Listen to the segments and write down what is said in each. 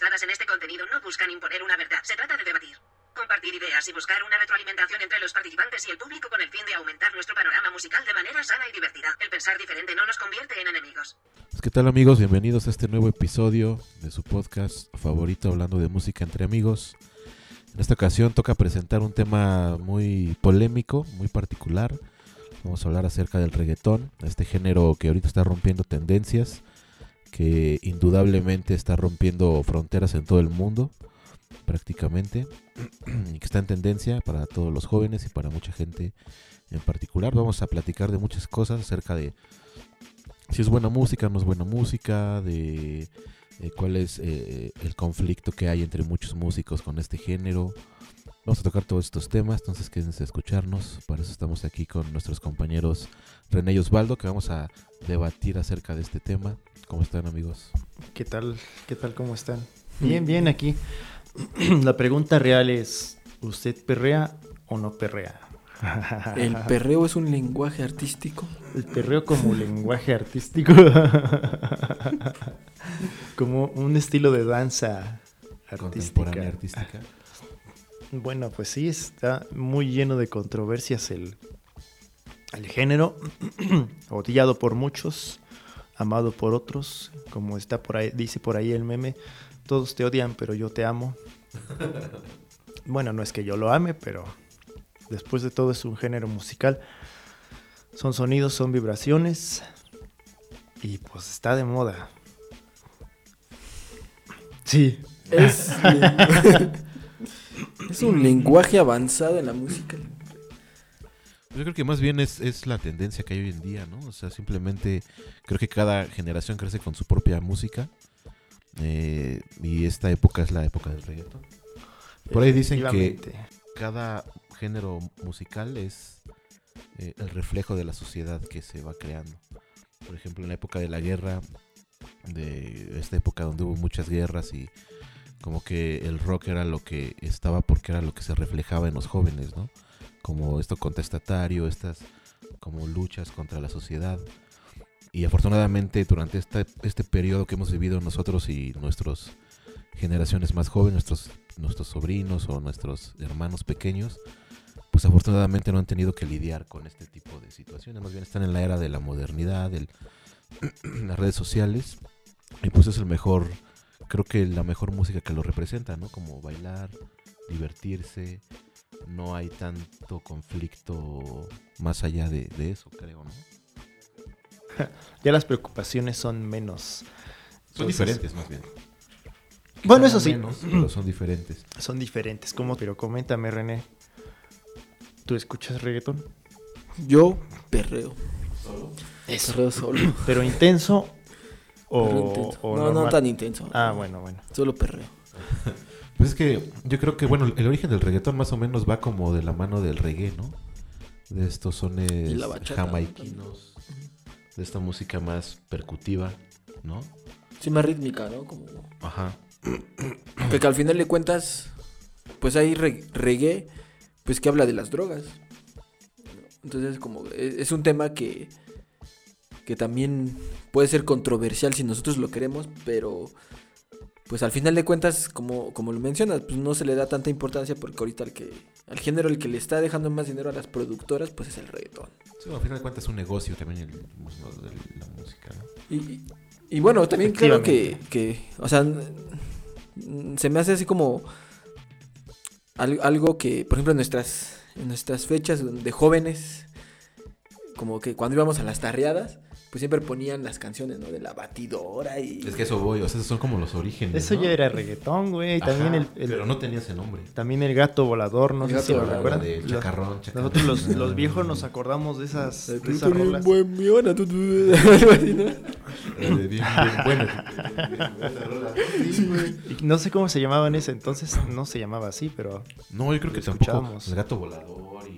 opiniones dadas en este contenido no buscan imponer una verdad, se trata de debatir. Compartir ideas y buscar una retroalimentación entre los participantes y el público con el fin de aumentar nuestro panorama musical de manera sana y divertida. El pensar diferente no nos convierte en enemigos. Pues, ¿Qué tal amigos? Bienvenidos a este nuevo episodio de su podcast favorito hablando de música entre amigos. En esta ocasión toca presentar un tema muy polémico, muy particular. Vamos a hablar acerca del reggaetón, este género que ahorita está rompiendo tendencias, que indudablemente está rompiendo fronteras en todo el mundo, prácticamente, y que está en tendencia para todos los jóvenes y para mucha gente en particular. Vamos a platicar de muchas cosas acerca de si es buena música, no es buena música, de eh, cuál es eh, el conflicto que hay entre muchos músicos con este género. Vamos a tocar todos estos temas, entonces quédense a escucharnos. Para eso estamos aquí con nuestros compañeros René y Osvaldo, que vamos a debatir acerca de este tema. ¿Cómo están amigos? ¿Qué tal? ¿Qué tal? ¿Cómo están? Bien, bien aquí. La pregunta real es, ¿usted perrea o no perrea? El perreo es un lenguaje artístico. El perreo como lenguaje artístico. como un estilo de danza Contemporánea artística. artística. Bueno, pues sí, está muy lleno de controversias el, el género, odiado por muchos, amado por otros, como está por ahí, dice por ahí el meme, todos te odian, pero yo te amo. Bueno, no es que yo lo ame, pero después de todo es un género musical. Son sonidos, son vibraciones y pues está de moda. Sí. Es, es un lenguaje avanzado en la música. Yo creo que más bien es, es la tendencia que hay hoy en día, ¿no? O sea, simplemente creo que cada generación crece con su propia música. eh, y esta época es la época del reggaetón. Por ahí dicen que cada género musical es eh, el reflejo de la sociedad que se va creando. Por ejemplo, en la época de la guerra, de esta época donde hubo muchas guerras y como que el rock era lo que estaba porque era lo que se reflejaba en los jóvenes, ¿no? Como esto contestatario, estas como luchas contra la sociedad. Y afortunadamente durante esta- este periodo que hemos vivido nosotros y nuestras generaciones más jóvenes, nuestros, nuestros sobrinos o nuestros hermanos pequeños, pues afortunadamente no han tenido que lidiar con este tipo de situaciones. Más bien están en la era de la modernidad, de las redes sociales. Y pues es el mejor, creo que la mejor música que lo representa, ¿no? Como bailar, divertirse. No hay tanto conflicto más allá de, de eso, creo, ¿no? Ya las preocupaciones son menos. Son Entonces, diferentes más bien. Bueno, eso sí. menos, pero son diferentes. Son diferentes. ¿Cómo? Pero coméntame, René. ¿Tú escuchas reggaetón? Yo perreo. Perreo solo. ¿Pero intenso o, Perreo intenso. o no, no tan intenso. Ah, bueno, bueno. Solo perreo. Pues es que yo creo que, bueno, el origen del reggaetón más o menos va como de la mano del reggae, ¿no? De estos sones jamaiquinos, de esta música más percutiva, ¿no? Sí, más rítmica, ¿no? Como... Ajá. Porque al final de cuentas, pues hay re- reggae, pues que habla de las drogas. Entonces, como e- es un tema que, que también puede ser controversial si nosotros lo queremos, pero pues al final de cuentas, como, como lo mencionas, pues no se le da tanta importancia porque ahorita el que, al género el que le está dejando más dinero a las productoras, pues es el reggaetón. Sí, al final de cuentas es un negocio también el, mundo de la música, ¿no? Y, bueno, también creo que, que, o sea, se me hace así como al- algo que, por ejemplo, en nuestras, en nuestras fechas de jóvenes, como que cuando íbamos a las tarreadas, pues siempre ponían las canciones, ¿no? De la batidora y... Es que eso voy, o sea, esos son como los orígenes. Eso ¿no? ya era reggaetón, güey. También, el, el- Pero no tenía ese nombre. también el gato volador, no El sé gato si lo volador, recuerdan. de chacarrón, chacarrón. Nosotros los, los viejos nos acordamos de esas, de Tú esas eres un rolas. buen millón, tú- tú-. Eh, bien, bien. Y no sé cómo se llamaba en ese entonces, no se llamaba así, pero No, yo creo que tampoco. El gato volador y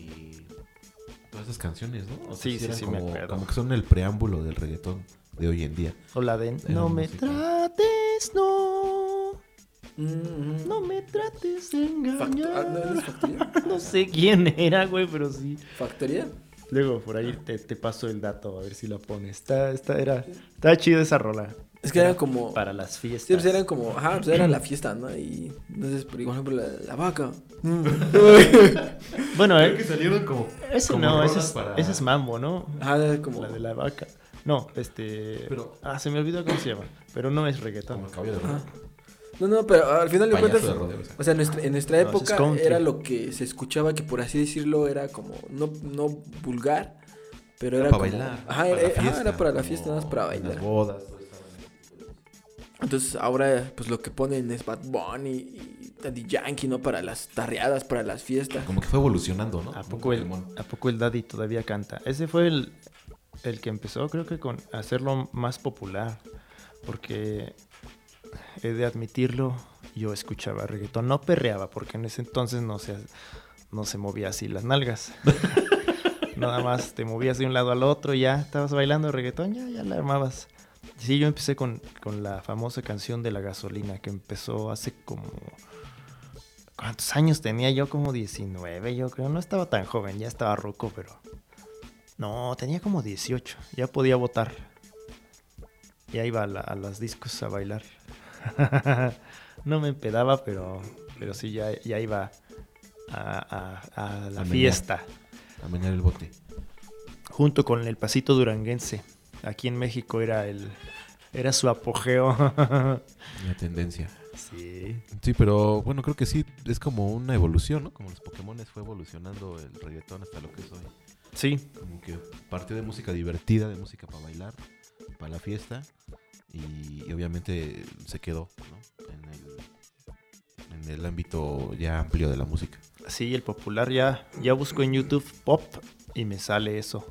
todas esas canciones, ¿no? O sea, Sí, sí, sí, me como, acuerdo. como que son el preámbulo del reggaetón de hoy en día. o la de Era No me música. trates, no, Mm, no me trates de ah, ¿no engañar. No sé quién era, güey, pero sí. ¿Factoría? Luego por ahí te, te paso el dato a ver si la pones. Está, está, era, está chida esa rola. Es que era como... Para las fiestas. Sí, pues eran como, ajá, pues era la fiesta, ¿no? Y entonces, por ejemplo, la, la vaca. Bueno, Creo eh, que salieron como. ese como no, ese rolas es, para- ese es mambo, ¿no? Ajá, era como... La de la vaca. No, este. Pero- Ah, se me olvidó cómo se llama. Pero no es reggaetón. Como el caballo de rodeo. Ajá. No, no, pero al final de cuentas, de rodeo, o sea. o sea, nuestra- en nuestra es época era lo que se escuchaba que por así decirlo era como no, no vulgar, pero era, para como- bailar. Ajá, para era, ajá, era para la como fiesta, nada más para bailar. Las bodas. Entonces ahora pues lo que ponen es Bad Bunny y Daddy Yankee, ¿no? Para las tarreadas, para las fiestas. Como que fue evolucionando, ¿no? ¿A poco, el. ¿A poco el Daddy todavía canta? Ese fue el, el que empezó, creo que con hacerlo más popular. Porque he de admitirlo, yo escuchaba reggaetón. No perreaba, porque en ese entonces no se, no se movía así las nalgas. Nada más te movías de un lado al otro, ya estabas bailando reggaetón, ya, ya la armabas. Sí, yo empecé con, con la famosa canción de la gasolina, que empezó hace como... ¿Cuántos años tenía yo? Como 19, yo creo. No estaba tan joven, ya estaba ruco, pero... No, tenía como 18, ya podía votar. Ya iba a, la- a los discos a bailar. no me empedaba, pero, pero sí, ya, ya iba a, a- a la A fiesta. A menear el bote. Junto con el pasito duranguense. Aquí en México era el... Era su apogeo. Una tendencia. sí. Sí, pero bueno, creo que sí, es como una evolución, ¿no? Como los Pokémon fue evolucionando el reggaetón hasta lo que es hoy. Sí, Como que partió de música divertida, de música para bailar, para la fiesta, y, y obviamente se quedó, ¿no? En el, en el ámbito ya amplio de la música. Sí, el popular ya, ya busco en YouTube pop y me sale eso.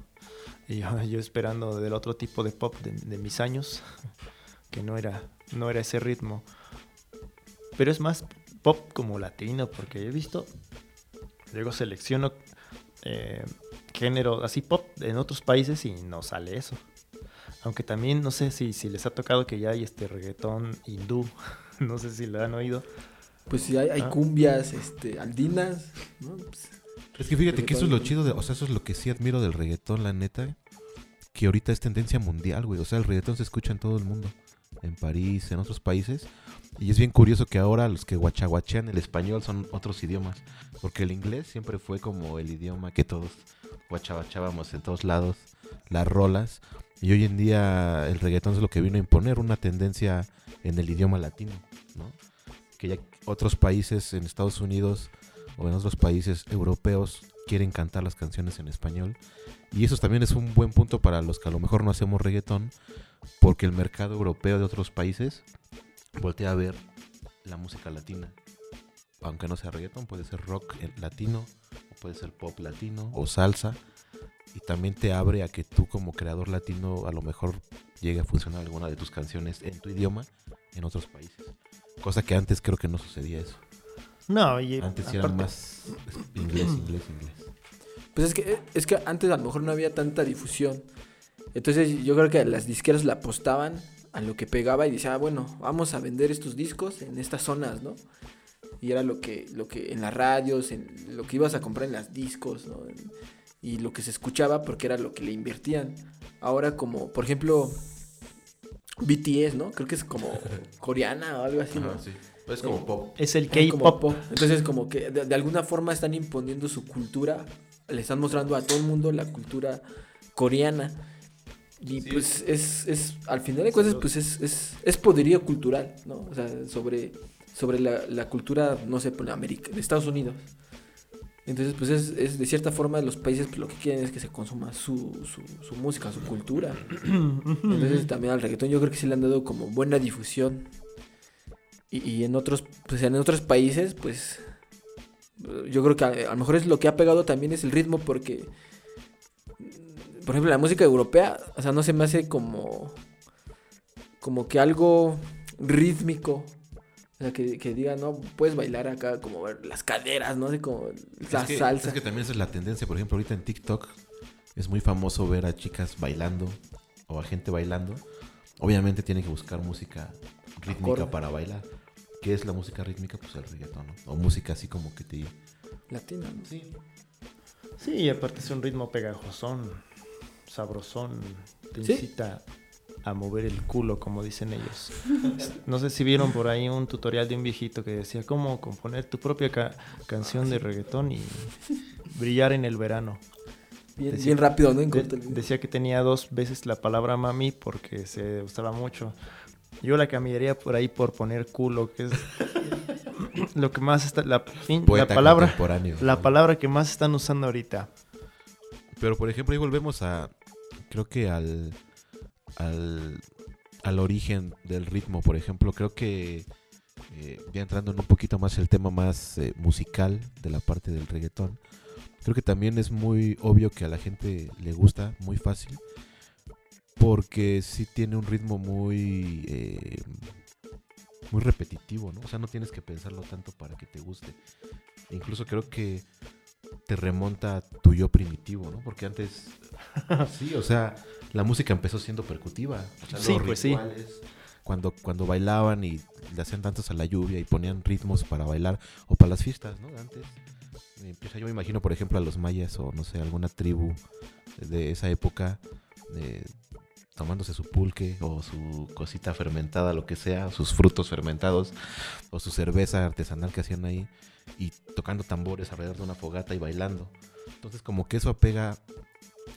Y yo, yo esperando del otro tipo de pop de, de mis años, que no era, no era ese ritmo. Pero es más pop como latino, porque he visto, luego selecciono eh, género así pop en otros países y no sale eso. Aunque también no sé si, si les ha tocado que ya hay este reggaetón hindú, no sé si lo han oído. Pues sí, hay, hay Ah. cumbias, este, andinas, ¿no? Pues, Es que fíjate que eso es lo chido, de, o sea, eso es lo que sí admiro del reggaetón, la neta, que ahorita es tendencia mundial, güey. O sea, el reggaetón se escucha en todo el mundo, en París, en otros países. Y es bien curioso que ahora los que guachaguachean el español son otros idiomas, porque el inglés siempre fue como el idioma que todos guachaguachábamos en todos lados, las rolas. Y hoy en día el reggaetón es lo que vino a imponer una tendencia en el idioma latino, ¿no? Que ya otros países en Estados Unidos o en otros países europeos quieren cantar las canciones en español. Y eso también es un buen punto para los que a lo mejor no hacemos reggaetón, porque el mercado europeo de otros países voltea a ver la música latina. Aunque no sea reggaetón, puede ser rock eh, latino, o puede ser pop latino, o salsa. Y también te abre a que tú como creador latino a lo mejor llegue a funcionar alguna de tus canciones en tu idioma en otros países. Cosa que antes creo que no sucedía eso. No, y Antes era aparte- más inglés, inglés, inglés. Pues es que, es que antes a lo mejor no había tanta difusión. Entonces yo creo que las disqueras le apostaban a lo que pegaba y decía, ah, bueno, vamos a vender estos discos en estas zonas, ¿no? Y era lo que, lo que en las radios, en lo que ibas a comprar en las discos, ¿no? Y lo que se escuchaba porque era lo que le invertían. Ahora como, por ejemplo, BTS, ¿no? Creo que es como coreana o algo así, ¿no? Ajá, sí. Es como pop. Es el K-pop. pop. Entonces, como que de, de alguna forma están imponiendo su cultura. Le están mostrando a todo el mundo la cultura coreana. Y Sí. pues es, es, al final de cuentas, pues es, es, es poderío cultural, ¿no? O sea, sobre, sobre la, la cultura, no sé, por América, de Estados Unidos. Entonces, pues es, es de cierta forma los países pues, lo que quieren es que se consuma su, su, su música, su cultura. Entonces también al reggaetón yo creo que sí le han dado como buena difusión. Y, y en otros, pues en otros países, pues yo creo que a, a lo mejor es lo que ha pegado también es el ritmo porque, por ejemplo, la música europea, o sea, no se me hace como, como que algo rítmico. O sea, que, que diga, no, puedes bailar acá como ver las caderas, ¿no? Así como la es que, salsa. Es que también esa es la tendencia. Por ejemplo, ahorita en TikTok es muy famoso ver a chicas bailando o a gente bailando. Obviamente tienen que buscar música rítmica Acorde. para bailar. ¿Qué es la música rítmica? Pues el reggaetón, ¿no? O música así como que te... Latina, ¿no? Sí. Sí, y aparte es un ritmo pegajosón, sabrosón, te Sí. incita a mover el culo, como dicen ellos. No sé si vieron por ahí un tutorial de un viejito que decía cómo componer tu propia ca- canción de reggaetón y brillar en el verano. Bien, Decía- bien rápido, ¿no? De- decía que tenía dos veces la palabra mami porque se usaba mucho. Yo la cambiaría por ahí por poner culo, que es lo que más está, la, fin- la palabra, la ¿no? palabra que más están usando ahorita. Pero por ejemplo, ahí volvemos a, creo que al, al, al origen del ritmo, por ejemplo, creo que eh, ya entrando en un poquito más el tema más eh, musical de la parte del reggaetón, creo que también es muy obvio que a la gente le gusta, muy fácil, porque sí tiene un ritmo muy... eh, muy repetitivo, ¿no? O sea, no tienes que pensarlo tanto para que te guste. Incluso creo que te remonta a tu yo primitivo, ¿no? Porque antes, sí, o sea, la música empezó siendo percutiva. O sea, Sí, los pues sí. Cuando, cuando bailaban y le hacían danzas a la lluvia y ponían ritmos para bailar o para las fiestas, ¿no? Antes. Empieza, yo me imagino, por ejemplo, a los mayas o no sé, alguna tribu de esa época eh, tomándose su pulque o su cosita fermentada, lo que sea, sus frutos fermentados o su cerveza artesanal que hacían ahí y tocando tambores alrededor de una fogata y bailando. Entonces como que eso apega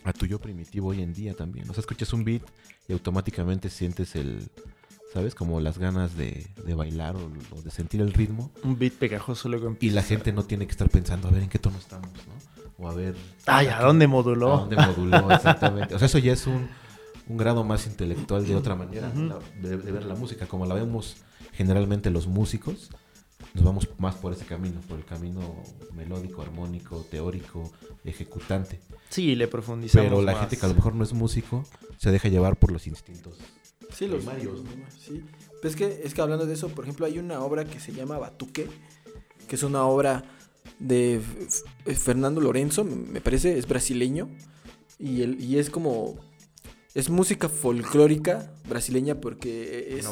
a tu yo primitivo hoy en día también. O sea, escuchas un beat y automáticamente sientes el, ¿sabes? Como las ganas de, de bailar o, o de sentir el ritmo. Un beat pegajoso luego Y empieza. la gente no tiene que estar pensando a ver en qué tono estamos, ¿no? O a ver... Ay, ¿a dónde moduló? ¿A dónde moduló? Exactamente. O sea, eso ya es un, un grado más intelectual de otra manera de, de ver la música. Como la vemos generalmente los músicos, nos vamos más por ese camino, por el camino melódico, armónico, teórico, ejecutante. Sí, le profundizamos Pero la más. gente que a lo mejor no es músico se deja llevar por los instintos. Sí, los primarios, ¿no? Sí. Pero es que, es que hablando de eso, por ejemplo, hay una obra que se llama Batuque, que es una obra de Fernando Lorenzo, me me parece, es brasileño, y, el, y es como, es música folclórica brasileña porque es...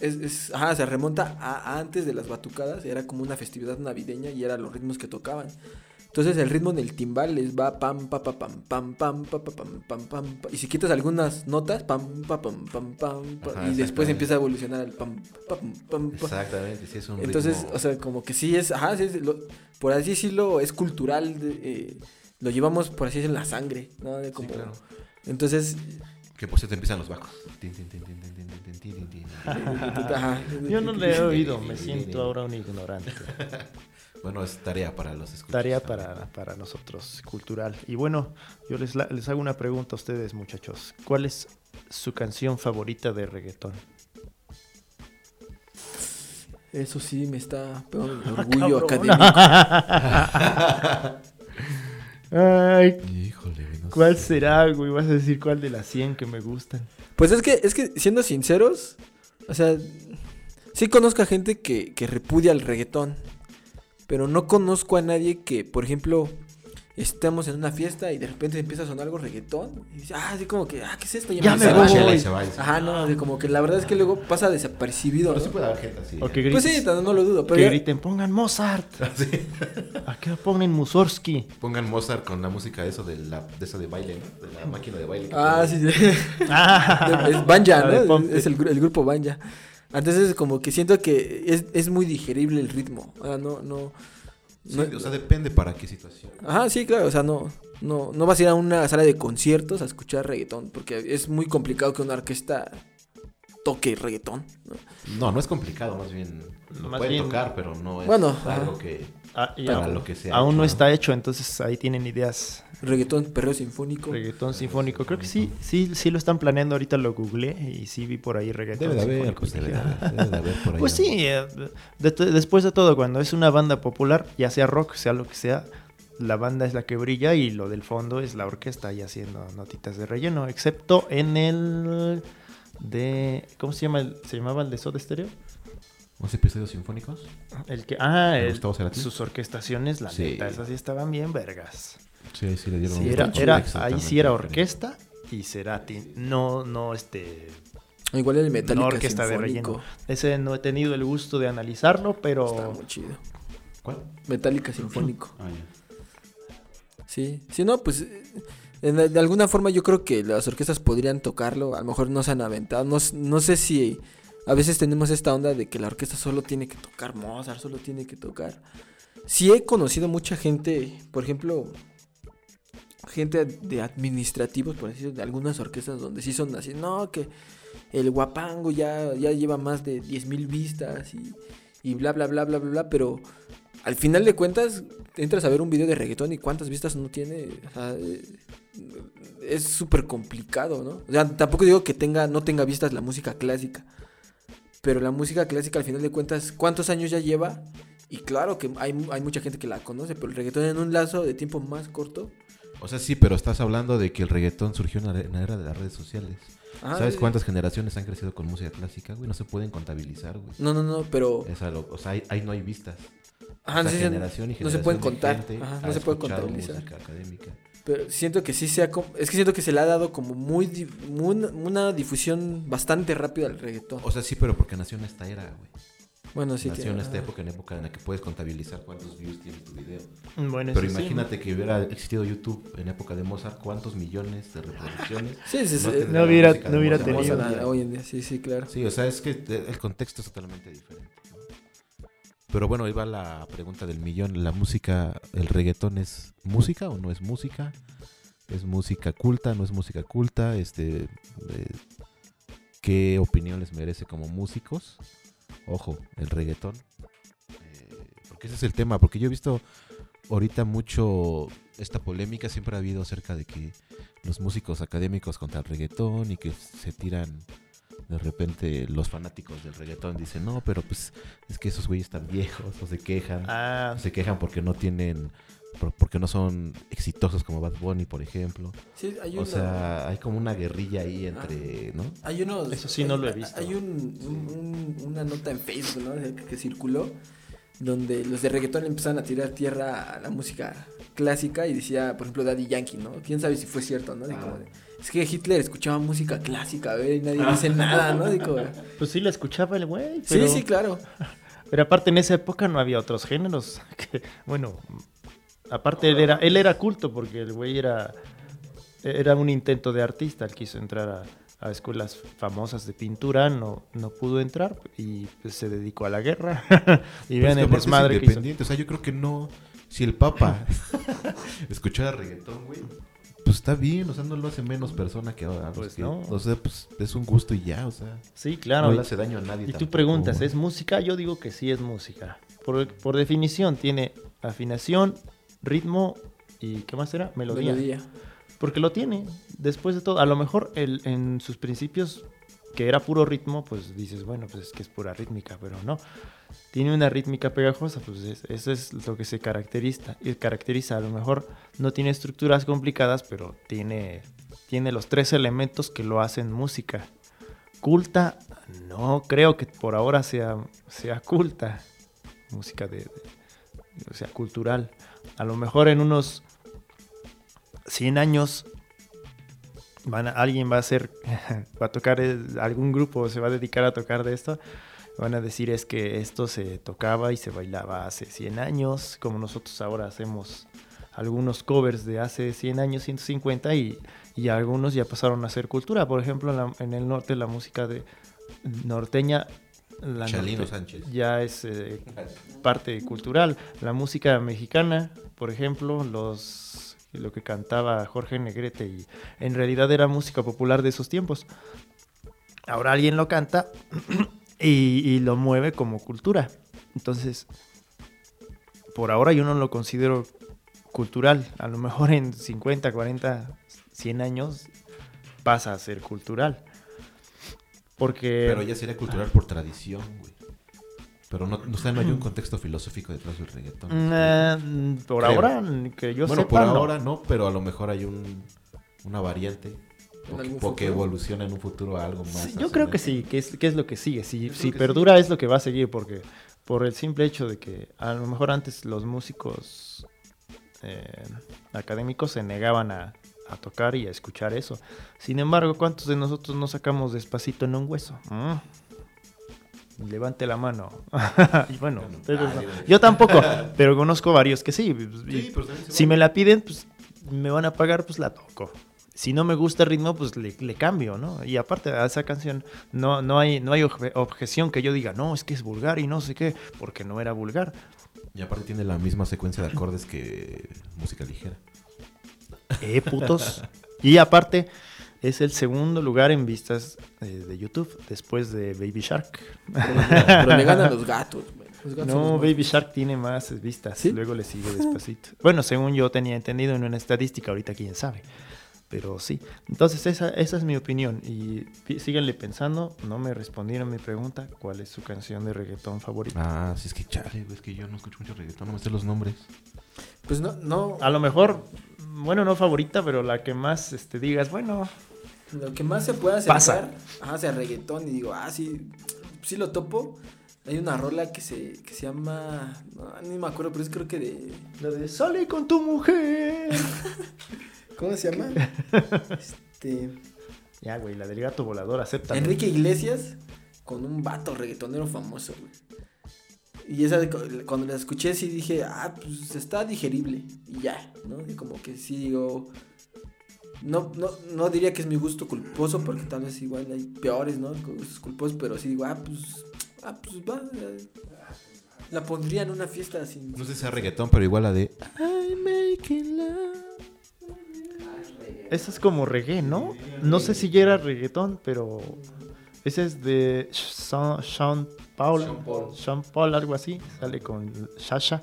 Es, es- ajá, se remonta a, antes de las batucadas, era como una festividad navideña y eran los ritmos que tocaban. Entonces el ritmo en el timbal les va pam pa pa pam pam pam pa pa pam pam pam pa. y si quitas algunas notas pam pa pam pam pam y después empieza a evolucionar el pam pa pam pam pa. Exactamente, sí es un Entonces, o sea, como que sí es, ajá, por así decirlo, es cultural, eh, lo llevamos por así decirlo en la sangre, ¿no? Como-. Entonces, que por cierto empiezan los bajos. Yo no le he oído, me siento ahora un ignorante. Bueno, es tarea para los escuchas. Tarea para, para, nosotros, cultural. Y bueno, yo les, les hago una pregunta a ustedes, muchachos. ¿Cuál es su canción favorita de reggaetón? Eso sí me está pegando ah, orgullo académico. Ay. Híjole no ¿cuál sé. será, güey? Vas a decir cuál de las 100 que me gustan. Pues es que, es que siendo sinceros, o sea, sí conozco a gente que, que repudia el reggaetón, pero no conozco a nadie que, por ejemplo, estemos en una fiesta y de repente empieza a sonar algo reggaetón y dice, ah, así como que, ah, ¿qué es esto? Ya me me Se voy. se va y se va y se va. Ajá, no, de como que la verdad es que luego pasa desapercibido, Pero ¿no? sí puede haber gente así. O ¿eh? que Pues griten, sí, no, no lo dudo, pero que ya- griten, pongan Mozart. Sí. ¿A qué ponen Mussorgsky? Pongan Mozart con la música de eso de la de eso de baile, ¿no? De la máquina de baile. que Ah, sí, sí. Ah, es Banja, ¿no? Es el, el grupo Banja. Entonces, como que siento que es, es muy digerible el ritmo. O sea, no, no. Sí, no- o sea, depende para qué situación. Ajá, sí, claro. O sea, no, no, no vas a ir a una sala de conciertos a escuchar reggaetón. Porque es muy complicado que una orquesta toque reggaetón. ¿no? No, es complicado, más bien lo Más pueden bien- tocar, pero no es Bueno, algo ajá. que ah, y para aún, lo que sea. aún no está hecho, entonces ahí tienen ideas. Reggaetón, perreo sinfónico. Reggaetón sinfónico. Creo que sí, sí, sí lo están planeando. Ahorita lo googleé y sí vi por ahí reggaetón Debe de haber, sinfónico. pues debe de haber, debe de haber por ahí. Pues sí, eh, de- de- después de todo, cuando es una banda popular, ya sea rock, sea lo que sea, la banda es la que brilla y lo del fondo es la orquesta ahí haciendo notitas de relleno, excepto en el de ¿cómo se llama? el- se llamaba el de Soda Stereo? ¿Más episodios sinfónicos? El que ah, ¿De el- sus orquestaciones, la Sí. neta, esas sí estaban bien vergas. Sí, ahí sí le dieron Sí, un era, era- ahí sí era orquesta y Cerati, no no este Igual el Metallica no orquesta de sinfónico. relleno. Ese no he tenido el gusto de analizarlo, Está pero muy chido. ¿Cuál? Metallica sinfónico. Ah, ya. Sí, sí, no, pues. De alguna forma yo creo que las orquestas podrían tocarlo, a lo mejor no se han aventado, no, no sé si a veces tenemos esta onda de que la orquesta solo tiene que tocar Mozart, solo tiene que tocar. Sí he conocido mucha gente, por ejemplo, gente de administrativos, por decirlo, de algunas orquestas donde sí son así, no, que el guapango ya, ya lleva más de 10.000 vistas y, y bla, bla, bla, bla, bla, bla, pero al final de cuentas entras a ver un video de reggaetón y cuántas vistas no tiene, o sea, eh, es súper complicado, ¿no? O sea, tampoco digo que tenga, no tenga vistas la música clásica, pero la música clásica al final de cuentas, ¿cuántos años ya lleva? Y claro que hay, hay mucha gente que la conoce, pero el reggaetón en un lazo de tiempo más corto. O sea, sí, pero estás hablando de que el reggaetón surgió en la, era de las redes sociales. Ah, ¿Sabes cuántas generaciones han crecido con música clásica, güey? No se pueden contabilizar, güey. No, no, no, pero... Esa lo- o sea, ahí, ahí no hay vistas. Ajá, O sea, sí, sí, generación y no se pueden contar, ajá, no se puede contabilizar. música académica. Pero siento que sí se ha... com- Es que siento que se le ha dado como muy... una difusión bastante rápida al reggaetón. O sea, sí, pero porque nació en esta era, güey. Bueno, sí. nació tiene- en esta época, en época en la que puedes contabilizar cuántos views tiene tu video. Bueno, Pero sí. imagínate que hubiera existido YouTube en época de Mozart, cuántos millones de reproducciones. Sí, sí, sí. no No hubiera- no hubiera tenido. día. hoy en día, sí, sí, claro. Sí, o sea, es que el contexto es totalmente diferente. Pero bueno, ahí va la pregunta del millón. ¿La música, el reggaetón es música o no es música? ¿Es música culta? ¿No es música culta? Este, eh, ¿Qué opinión les merece como músicos? Ojo, el reggaetón. Eh, porque ese es el tema. Porque yo he visto ahorita mucho esta polémica. Siempre ha habido acerca de que los músicos académicos contra el reggaetón y que se tiran de repente los fanáticos del reggaetón dicen, no, pero pues es que esos güeyes están viejos o se quejan. Ah, Se quejan porque no tienen, por- porque no son exitosos como Bad Bunny, por ejemplo. Sí, hay O sea, hay como una guerrilla ahí entre, ¿no? Hay unos. Eso sí no lo he visto. Hay un, un- un- una nota en Facebook, ¿no? Que, que circuló. Donde los de reggaetón empezaron a tirar tierra a la música clásica. Y decía, por ejemplo, Daddy Yankee, ¿no? Quién sabe si fue cierto, ¿no? De como de, es que Hitler escuchaba música clásica, ¿ve? Y nadie dice nada, ¿no? Como- pues sí la escuchaba el güey. Sí, pero- sí, claro. Pero aparte en esa época no había otros géneros. que, bueno, aparte él era, él era culto porque el güey era, era un intento de artista. Él quiso entrar a, a escuelas famosas de pintura, no, no pudo entrar y pues, se dedicó a la guerra. y Pero es vean el desmadre que hizo. independiente. O sea, yo creo que no. Si el Papa escuchara reggaetón, güey, pues está bien. O sea, no lo hace menos persona que ahora. Pues que, no. O sea, pues es un gusto y ya, o sea. Sí, claro. no y- le hace daño a nadie. Y tú tampoco, preguntas, güey. ¿es música? Yo digo que sí es música. Por, por definición, tiene afinación, ritmo y ¿qué más era? Melodía. Melodía. Porque lo tiene. Después de todo, a lo mejor el- en sus principios, que era puro ritmo, pues dices, bueno, pues es que es pura rítmica, pero no. Tiene una rítmica pegajosa, pues es- eso es lo que se caracteriza. Y caracteriza, a lo mejor no tiene estructuras complicadas, pero tiene, tiene los tres elementos que lo hacen música. Culta, no creo que por ahora sea, sea culta. Música de, de- o sea, cultural. A lo mejor en unos 100 años van a- alguien va a hacer, va a tocar, eh, algún grupo se va a dedicar a tocar de esto. Van a decir es que esto se tocaba y se bailaba hace 100 años, como nosotros ahora hacemos algunos covers de hace 100 años, 150, y, y algunos ya pasaron a ser cultura. Por ejemplo, en, la- en el norte la música de norteña la Chalino norte- Sánchez. ya es eh, parte cultural. La música mexicana, por ejemplo, los lo que cantaba Jorge Negrete y en realidad era música popular de esos tiempos. Ahora alguien lo canta y, y lo mueve como cultura. Entonces, por ahora yo no lo considero cultural. A lo mejor en 50, 40, 100 años pasa a ser cultural. Porque... Pero ya sería cultural por tradición, güey. Pero no, no, o sea, no hay un contexto filosófico detrás del reggaetón. Mm, eh, por Creo. ahora, que yo bueno, sepa, por no. ahora no, pero a lo mejor hay un, una variante. ¿En O que, algún o que futuro? evoluciona en un futuro a algo más. Sí, yo creo que sí, que es, que es lo que sigue. Si, que perdura es lo que va a seguir, porque por el simple hecho de que a lo mejor antes los músicos eh, académicos se negaban a, a tocar y a escuchar eso. Sin embargo, ¿cuántos de nosotros no sacamos despacito en un hueso? Mm. Levante la mano. y bueno, Bueno, ay, no. yo tampoco, pero conozco varios que sí. Sí, se si me la piden, pues me van a pagar, pues la toco. Si no me gusta el ritmo, pues le, le cambio, ¿no? Y aparte a esa canción no, no hay, no hay obje- objeción que yo diga, no, es que es vulgar y no sé qué, porque no era vulgar. Y aparte tiene la misma secuencia de acordes que música ligera. Eh, putos. y aparte, es el segundo lugar en vistas eh, de YouTube, después de Baby Shark. Pero le ganan los gatos, güey. Los gatos No, Baby Shark tiene más vistas. ¿Sí? Luego le sigue despacito. Bueno, según yo tenía entendido en una estadística, ahorita quién sabe. Pero sí. Entonces, esa, esa es mi opinión. Y síganle pensando. No me respondieron mi pregunta. ¿Cuál es su canción de reggaetón favorita? Ah, sí, es que chale, es que yo no escucho mucho reggaetón, no me sé los nombres. Pues no, no. A lo mejor, bueno, no favorita, pero la que más este, digas, bueno, Lo que más se puede acercar Pasa. ajá, hacia reggaetón y digo, ah, sí, sí lo topo. Hay una rola que se, que se llama, no, ni me acuerdo, pero es creo que de, la de Sale con tu mujer. ¿cómo se llama? este, ya, güey, la del gato volador, acepta. Enrique Iglesias con un vato reggaetonero famoso, güey. Y esa, cuando la escuché sí dije, ah, pues está digerible. Y ya, ¿no? Y como que sí digo, no, no, no diría que es mi gusto culposo, porque tal vez igual hay peores, ¿no? Gustos culposos, pero sí digo, ah, pues, ah, pues va. La pondría en una fiesta sin... No sé si sea reggaetón, pero igual la de I'm making love. Esa es como reggae, ¿no? No sé si ya era reggaetón, pero ese es de Sean, Sean Paul. Sean Paul. Sean Paul, algo así. Sale con Sasha.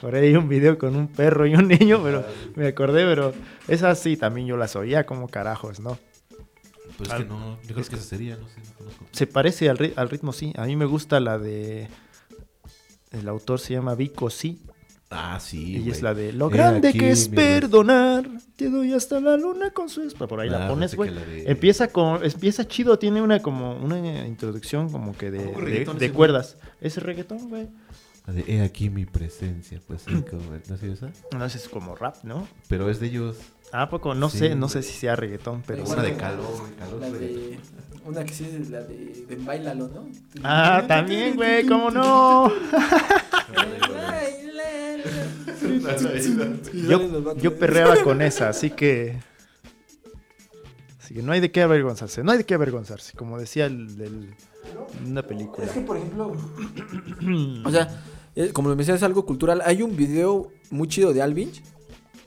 Por ahí hay un video con un perro y un niño, pero me acordé, pero esa sí también yo las oía como carajos, ¿no? Pues es que no, yo creo que esa sería, no sé, no conozco. Se parece al, ri- al ritmo, sí. A mí me gusta la de... El autor se llama Vico, sí. Ah, sí, Y güey. es la de Lo grande aquí que es perdonar. Te doy hasta la luna con su espada. Por ahí la pones, güey. de- Empieza con, empieza chido, tiene una como una introducción como que de, de- de cuerdas. Ese reggaetón, güey. La de He aquí mi presencia, pues sí, como, ¿no sé esa? No es como rap, ¿no? Pero es de ellos. Ah, poco, no Sí, sé, no sé si sea reggaetón, pero Una de calor, güey, calor. Una que sí es la de, de Bailalo, ¿no? Ah, también, güey, cómo no. Yo, yo perreaba con esa, así que. Así que no hay de qué avergonzarse, no hay de qué avergonzarse, como decía el una película. Es que, por ejemplo, o sea, eh, como lo mencionas, es algo cultural. Hay un video muy chido de Alvin,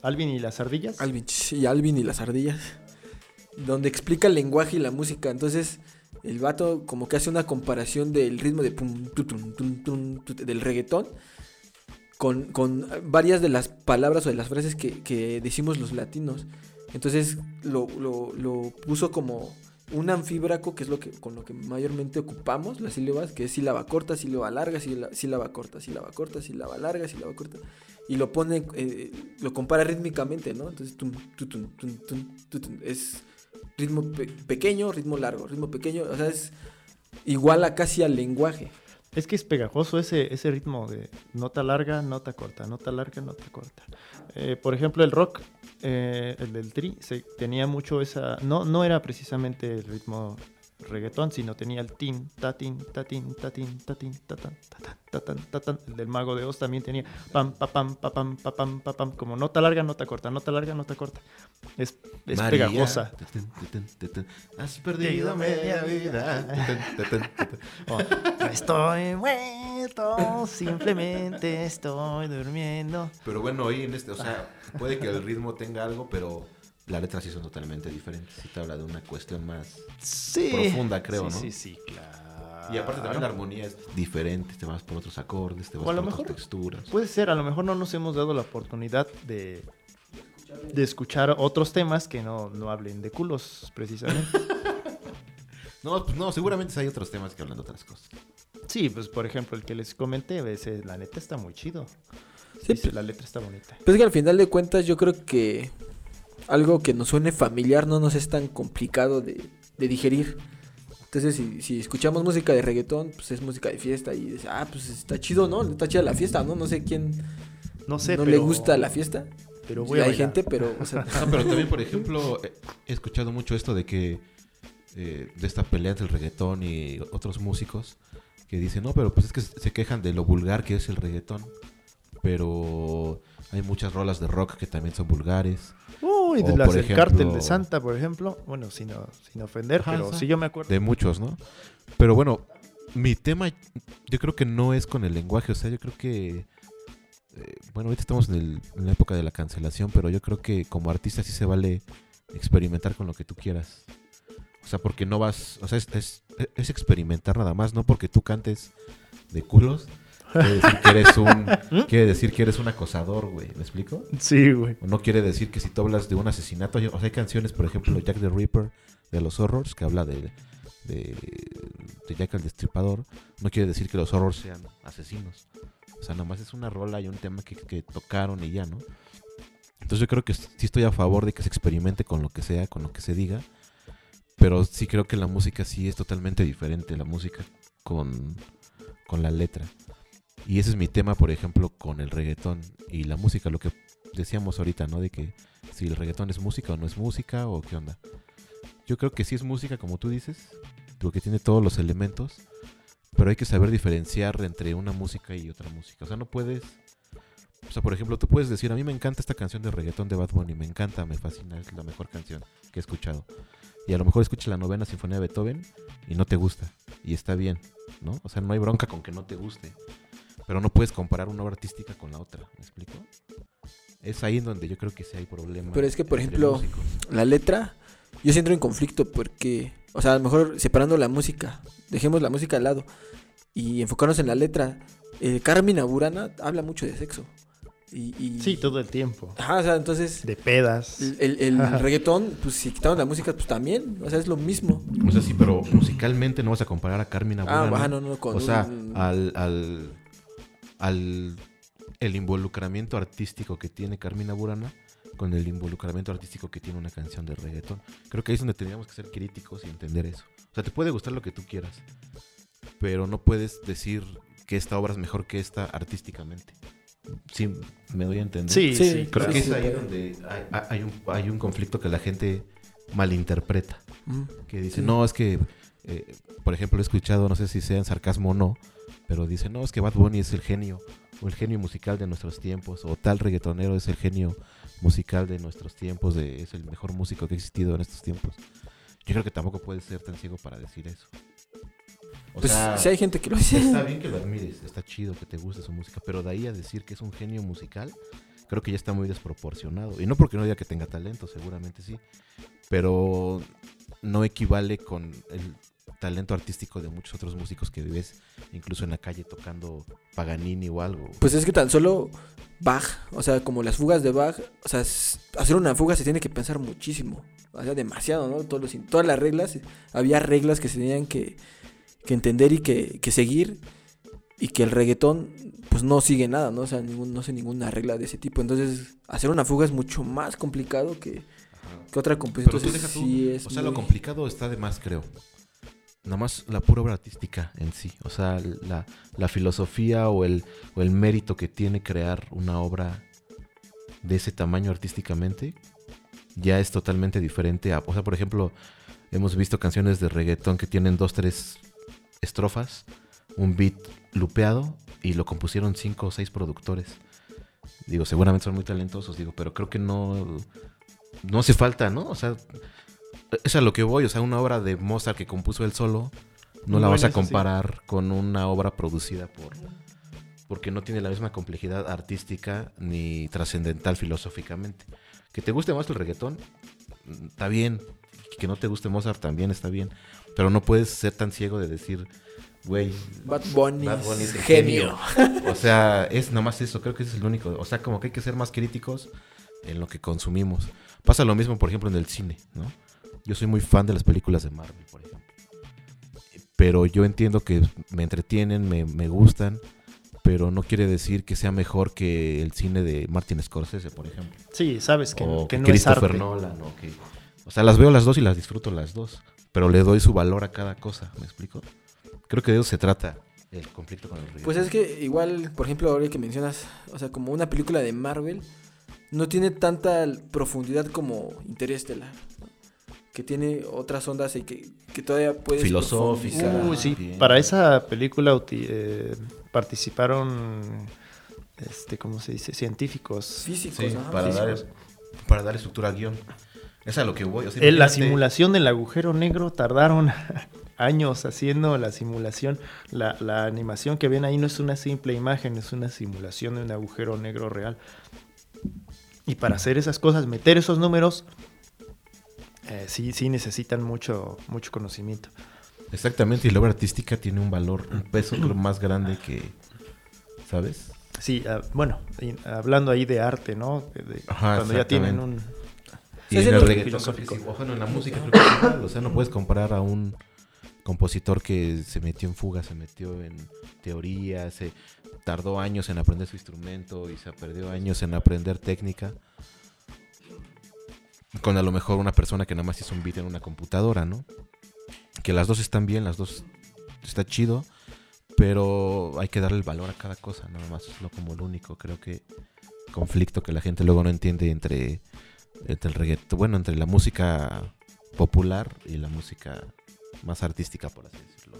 Alvin y las ardillas. Alvin y Alvin y las ardillas, donde explica el lenguaje y la música. Entonces, el vato como que hace una comparación del ritmo de pum, tu, tum, tum, tum, tu, del reggaetón con, con varias de las palabras o de las frases que, decimos los latinos. Entonces, lo, lo- puso como un anfíbraco, que es lo que con lo que mayormente ocupamos las sílabas, que es sílaba corta, sílaba larga, sílaba, sílaba corta, sílaba corta, sílaba larga, sílaba corta. Y lo pone, eh, lo compara rítmicamente, ¿no? Entonces, tum, tu, tum, tum, tum, tu, tum, es ritmo pe- pequeño, ritmo largo, ritmo pequeño, o sea, es igual a casi al lenguaje. Es que es pegajoso ese, ese ritmo de nota larga, nota corta, nota larga, nota corta. Eh, por ejemplo, el rock, eh, el del tri, se, tenía mucho esa... No, no era precisamente el ritmo reggaetón, sino tenía el tin, tatin, tatin, tatin, tatin, tatan, tatan, tatan, tatan. El del mago de Oz también tenía pam, pa, pam, pa, pam, pa, pam, pa, pam, como nota larga, nota corta, nota larga, nota corta. Es, es María, pegajosa. Has perdido media vida. Oh, no estoy muerto, simplemente estoy durmiendo. Pero bueno, ahí en este, o sea, puede que el ritmo tenga algo, pero las letras sí son totalmente diferentes. Sí te habla de una cuestión más Sí. profunda, creo, Sí, ¿no? Sí, sí, claro. Y aparte también la armonía es diferente, te vas por otros acordes, te vas O a lo por otras mejor- texturas. Puede ser, a lo mejor no nos hemos dado la oportunidad de, de escuchar otros temas que no, no hablen de culos, precisamente. No, pues no, seguramente hay otros temas que hablan de otras cosas. sí, pues por ejemplo, el que les comenté, ese, la neta está muy chido. Sí, Dice, la letra está bonita. Pues que al final de cuentas yo creo que algo que nos suene familiar no nos es tan complicado de, de digerir. Entonces si, si escuchamos música de reggaetón, pues es música de fiesta y dices, ah, pues está chido, ¿no? Está chida la fiesta, ¿no? No sé quién No sé, no pero, le gusta la fiesta. pero Sí, voy a hay bailar. gente, pero, o sea, No, pero también, por ejemplo, he- escuchado mucho esto de que eh, de esta pelea entre el reggaetón y otros músicos que dicen, no, pero pues es que se quejan de lo vulgar que es el reggaetón. pero hay muchas rolas de rock que también son vulgares. De O, las por del ejemplo- cártel de Santa, por ejemplo. Bueno, sin, sin ofender, Ajá, pero sí yo me acuerdo. De muchos, ¿no? Pero bueno, mi tema yo creo que no es con el lenguaje, o sea, yo creo que... eh, bueno, ahorita estamos en, el- en la época de la cancelación, pero yo creo que como artista sí se vale experimentar con lo que tú quieras. O sea, porque no vas, o sea, es, es- es experimentar nada más, no porque tú cantes de culos. Quiere decir que eres un, quiere decir que eres un acosador, güey. ¿Me explico? Sí, güey. No quiere decir que si tú hablas de un asesinato, o sea, hay canciones, por ejemplo, Jack the Ripper de los horrors, que habla de, de, de Jack el Destripador, no quiere decir que los horrors sean asesinos. O sea, nomás es una rola y un tema que, que tocaron y ya, ¿no? Entonces yo creo que sí estoy a favor de que se experimente con lo que sea, con lo que se diga, pero sí creo que la música sí es totalmente diferente, la música con, con la letra. Y ese es mi tema, por ejemplo, con el reggaetón y la música, lo que decíamos ahorita, ¿no? De que si el reggaetón es música o no es música o qué onda. Yo creo que sí es música, como tú dices, porque tiene todos los elementos, pero hay que saber diferenciar entre una música y otra música. O sea, no puedes... O sea, por ejemplo, tú puedes decir, a mí me encanta esta canción de reggaetón de Bad Bunny, me encanta, me fascina, es la mejor canción que he escuchado. Y a lo mejor escuchas la novena sinfonía de Beethoven y no te gusta. Y está bien, ¿no? O sea, no hay bronca con que no te guste. Pero no puedes comparar una obra artística con la otra, ¿me explico? Es ahí en donde yo creo que sí hay problemas. Pero es que, por ejemplo, músicos. la letra, yo sí entro en conflicto porque, o sea, a lo mejor separando la música, dejemos la música al lado y enfocarnos en la letra. Eh, Carmina Burana habla mucho de sexo. Y, y- Sí, todo el tiempo. Ajá, o sea, entonces De pedas. el, el- el reggaetón, pues si quitaron la música, pues también, o sea, es lo mismo. O sea, sí, pero musicalmente no vas a comparar a Carmina Burana. ah, no, no, con o sea, un- al, al, al el involucramiento artístico que tiene Carmina Burana con el involucramiento artístico que tiene una canción de reggaetón. Creo que ahí es donde tendríamos que ser críticos y entender eso. O sea, te puede gustar lo que tú quieras, pero no puedes decir que esta obra es mejor que esta artísticamente. Sí, me doy a entender. Sí, Sí, sí. Creo que es sí, ahí pero- donde hay, hay un, hay un conflicto que la gente malinterpreta. Mm. Que dice, Sí. no, es que, eh, por ejemplo, he escuchado, no sé si sea en sarcasmo o no, pero dice, no, es que Bad Bunny es el genio, o el genio musical de nuestros tiempos, o tal reggaetonero es el genio musical de nuestros tiempos, de, es el mejor músico que ha existido en estos tiempos. Yo creo que tampoco puedes ser tan ciego para decir eso. O Pues sea, si hay gente que lo dice. Está bien que lo admires, está chido que te guste su música, pero de ahí a decir que es un genio musical, creo que ya está muy desproporcionado. Y no porque no diga que tenga talento, seguramente sí, pero no equivale con el talento artístico de muchos otros músicos que ves incluso en la calle tocando Paganini o algo. Pues es que tan solo Bach, o sea, como las fugas de Bach, o sea, hacer una fuga se tiene que pensar muchísimo, o sea, demasiado, ¿no? Todos los, todas las reglas, había reglas que se tenían que, que entender y que, que seguir, y que el reggaetón, pues no sigue nada, ¿no? O sea, ningún, no sé ninguna regla de ese tipo. Entonces, hacer una fuga es mucho más complicado que, que otra composición. Pero tú Entonces, deja tú, sí es o sea, lo complicado está de más, creo. Nada más la pura obra artística en sí. O sea, la, la filosofía o el, o el mérito que tiene crear una obra de ese tamaño artísticamente ya es totalmente diferente. A, o sea, por ejemplo, hemos visto canciones de reggaetón que tienen dos, tres estrofas, un beat lupeado y lo compusieron cinco o seis productores. Digo, seguramente son muy talentosos, digo, pero creo que no, no hace falta, ¿no? O sea, es a lo que voy, o sea, una obra de Mozart que compuso él solo, no la vas a sí. comparar con una obra producida por... Porque no tiene la misma complejidad artística ni trascendental filosóficamente. Que te guste más el reggaetón, mm, está bien. Que no te guste Mozart también está bien. Pero no puedes ser tan ciego de decir, güey, Bad Bunny, Bad Bunny es el genio. o sea, es nomás eso, creo que ese es el único. O sea, como que hay que ser más críticos en lo que consumimos. Pasa lo mismo, por ejemplo, en el cine, ¿no? Yo soy muy fan de las películas de Marvel, por ejemplo. Pero yo entiendo que me entretienen, me, me gustan, pero no quiere decir que sea mejor que el cine de Martin Scorsese, por ejemplo. Sí, sabes que, o que no es Christopher arte. Nolan, o que... O sea, las veo las dos y las disfruto las dos, pero le doy su valor a cada cosa, ¿me explico? Creo que de eso se trata el conflicto con el reggaetón. Pues es que igual, por ejemplo, ahora que mencionas, o sea, como una película de Marvel, no tiene tanta profundidad como Interestelar, ¿no? Que tiene otras ondas y que, que todavía puedes... Filosófica. profundizar. Uy, sí, bien. para esa película eh, participaron este, ¿cómo se dice? Científicos. Físicos, Sí, ajá, para, dar, para dar estructura al guion. Es a lo que voy. o sea, En la imagínate- simulación del agujero negro tardaron años haciendo la simulación. La, la animación que ven ahí no es una simple imagen, es una simulación de un agujero negro real. Y para hacer esas cosas, meter esos números, eh, sí, sí necesitan mucho, mucho conocimiento. Exactamente, y la obra artística tiene un valor, un peso creo, más grande que, ¿sabes? Sí, ah, bueno, y hablando ahí de arte, ¿no? De- de- Ajá, cuando ya tienen un... Y en el reggaetón, filosófico. en la música creo que es igual, o sea, no puedes comparar a un compositor que se metió en fuga, se metió en teoría, se tardó años en aprender su instrumento y se perdió años en aprender técnica. Con a lo mejor una persona que nada más hizo un beat en una computadora, ¿no? Que las dos están bien, las dos está chido, pero hay que darle el valor a cada cosa, nada más, es lo como el único, creo que conflicto que la gente luego no entiende entre, entre el reggaetón, bueno, entre la música popular y la música más artística, por así decirlo.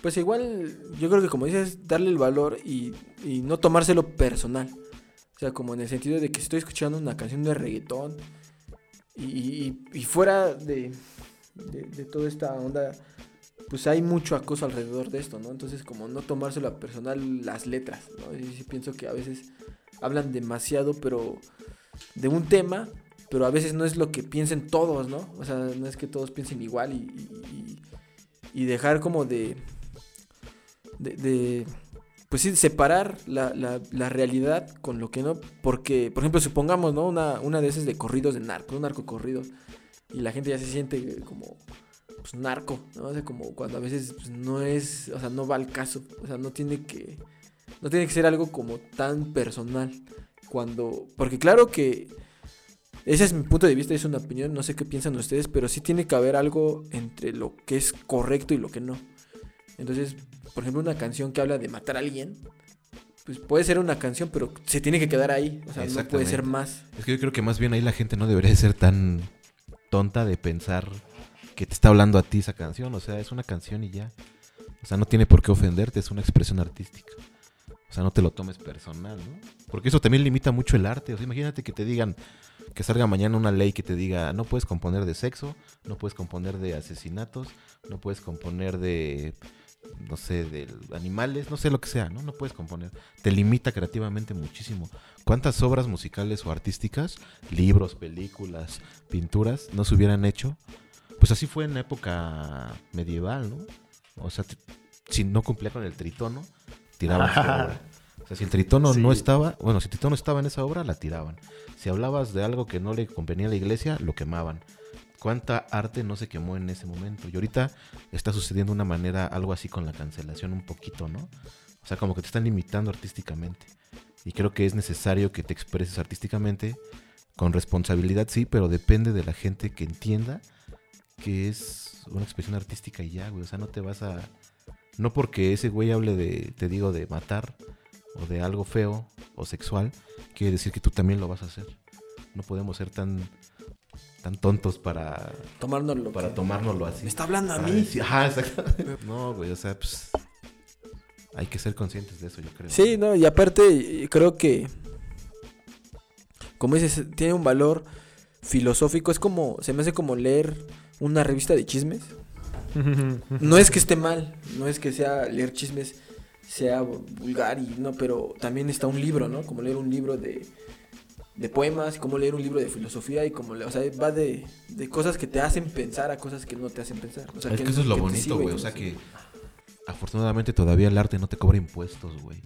Pues igual, yo creo que como dices, darle el valor y, y no tomárselo personal. O sea, como en el sentido de que estoy escuchando una canción de reggaetón y, fuera de, de, de toda esta onda, pues hay mucho acoso alrededor de esto, ¿no? Entonces, como no tomárselo a personal las letras, ¿no? Y sí pienso que a veces hablan demasiado, pero de un tema, pero a veces no es lo que piensen todos, ¿no? O sea, no es que todos piensen igual y- y dejar como de, de, de, pues sí, separar la, la- realidad con lo que no, porque, por ejemplo, supongamos, ¿no? Una, una de esas de corridos de narco, un narco corrido, y la gente ya se siente como, pues, narco, ¿no? O sea, como cuando a veces pues, no es, o sea, no va al caso, o sea, no tiene que, no tiene que ser algo como tan personal, cuando, porque claro que ese es mi punto de vista, es una opinión, no sé qué piensan ustedes, pero sí tiene que haber algo entre lo que es correcto y lo que no. Entonces, por ejemplo, una canción que habla de matar a alguien, pues puede ser una canción, pero se tiene que quedar ahí, o sea, no puede ser más. Es que yo creo que más bien ahí la gente no debería ser tan tonta de pensar que te está hablando a ti esa canción. O sea, es una canción y ya. O sea, no tiene por qué ofenderte, es una expresión artística. O sea, no te lo tomes personal, ¿no? Porque eso también limita mucho el arte. O sea, imagínate que te digan que salga mañana una ley que te diga no puedes componer de sexo, no puedes componer de asesinatos, no puedes componer de no sé, de animales, no sé lo que sea, ¿no? No puedes componer. Te limita creativamente muchísimo. ¿Cuántas obras musicales o artísticas, libros, películas, pinturas, no se hubieran hecho? Pues así fue en la época medieval, ¿no? O sea, t- si no cumplía con el tritono, tiraban su obra. O sea, si el tritono no estaba, bueno, si el tritono estaba en esa obra, la tiraban. Si hablabas de algo que no le convenía a la iglesia, lo quemaban. ¿Cuánta arte no se quemó en ese momento? Y ahorita está sucediendo una manera algo así con la cancelación un poquito, ¿no? O sea, como que te están limitando artísticamente. Y creo que es necesario que te expreses artísticamente con responsabilidad, sí, pero depende de la gente que entienda que es una expresión artística y ya, güey. O sea, no te vas a... No porque ese güey hable de, te digo, de matar o de algo feo o sexual, quiere decir que tú también lo vas a hacer. No podemos ser tan, tan tontos para, Tomárnoslo. para tomárnoslo así. Me está hablando a mí. decir- Ajá, exacto. No, güey, o sea, pues... Hay que ser conscientes de eso, yo creo. Sí, no, y aparte eh, creo que, como dices, tiene un valor filosófico. Es como, se me hace como leer una revista de chismes. No es que esté mal, no es que sea leer chismes sea vulgar y no, pero también está un libro, ¿no? Como leer un libro de, de poemas, como leer un libro de filosofía y como, le- o sea, va de, de cosas que te hacen pensar a cosas que no te hacen pensar. O sea, es que eso es lo bonito, güey. O sea que afortunadamente todavía el arte no te cobra impuestos, güey.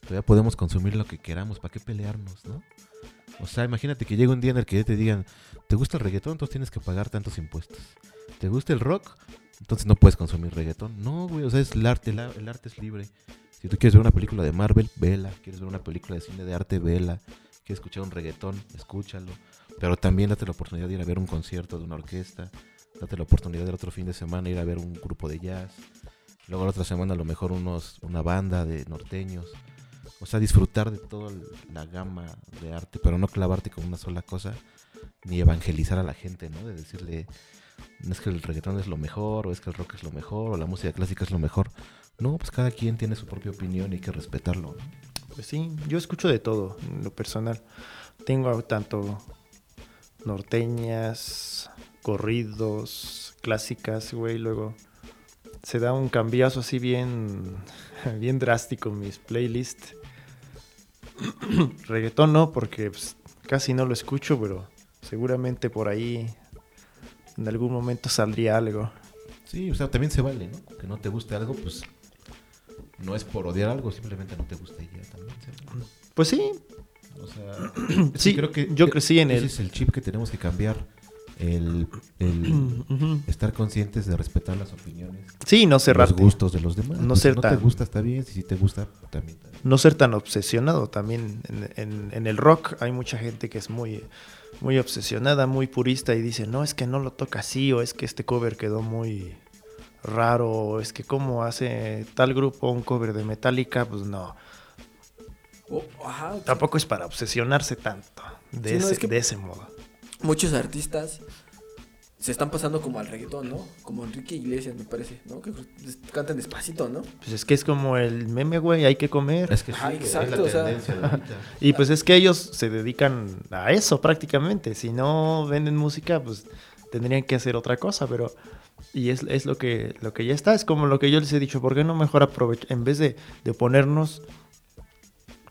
Todavía podemos consumir lo que queramos. ¿Para qué pelearnos, no? O sea, imagínate que llega un día en el que te digan, ¿te gusta el reggaetón? Entonces tienes que pagar tantos impuestos. ¿Te gusta el rock? Entonces no puedes consumir reggaetón. No, güey, o sea, es el arte, el, el arte es libre. Si tú quieres ver una película de Marvel, vela. Quieres ver una película de cine de arte, vela. Quieres escuchar un reggaetón, escúchalo. Pero también date la oportunidad de ir a ver un concierto de una orquesta. Date la oportunidad del otro fin de semana ir a ver un grupo de jazz. Luego la otra semana a lo mejor unos, una banda de norteños. O sea, disfrutar de toda la gama de arte, pero no clavarte con una sola cosa, ni evangelizar a la gente, ¿no? De decirle, no es que el reggaetón es lo mejor, o es que el rock es lo mejor, o la música clásica es lo mejor. No, pues cada quien tiene su propia opinión y hay que respetarlo. ¿no? Pues sí, yo escucho de todo, en lo personal. Tengo tanto norteñas, corridos, clásicas, güey, luego se da un cambiazo así bien, bien drástico en mis playlists. Reggaetón no, porque pues, casi no lo escucho, pero seguramente por ahí en algún momento saldría algo. Sí, o sea, también se vale, ¿no? Que no te guste algo, pues no es por odiar algo, simplemente no te gusta y ya también. vale. Pues sí, O sea, Sí, yo crecí en ese el- es el chip que tenemos que cambiar. El, estar conscientes de respetar las opiniones, sí, no los cerrarte. gustos de los demás. No ser si no tan- te gusta, está bien. Si sí te gusta, también. está bien. no ser tan obsesionado también en, en- en el rock hay mucha gente que es muy muy obsesionada muy purista y dice no es que no lo toca así o es que este cover quedó muy raro o es que como hace tal grupo un cover de Metallica pues no Oh, ajá, tampoco es para obsesionarse tanto de, Sí, no, ese, es que- de ese modo muchos artistas se están pasando como al reggaetón, ¿no? Como Enrique Iglesias, me parece, ¿no? Que cantan despacito, ¿no? pues es que es como el meme güey hay que comer Es que sí, exacto, es o la sea. tendencia de ahorita. Y pues es que ellos se dedican a eso prácticamente. Si no venden música, pues tendrían que hacer otra cosa, pero... Y es, es lo, que, lo que ya está, es como lo que yo les he dicho, ¿por qué no mejor aprovechar, en vez de, de oponernos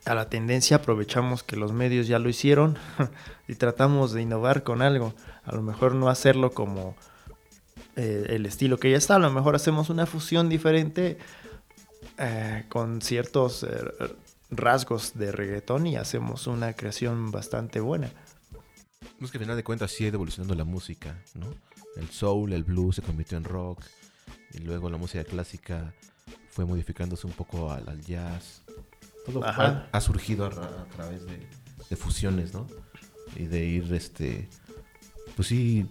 a la tendencia, aprovechamos que los medios ya lo hicieron y tratamos de innovar con algo? A lo mejor no hacerlo como eh, el estilo que ya está, a lo mejor hacemos una fusión diferente eh, con ciertos eh, rasgos de reggaetón y hacemos una creación bastante buena. Es que al final de cuentas sí ha ido evolucionando la música, ¿no? El soul, el blues se convirtió en rock. Y luego la música clásica fue modificándose un poco al, al jazz. Todo ha, ha surgido a, ra- a través de, de fusiones, ¿no? Y de ir, este, pues sí,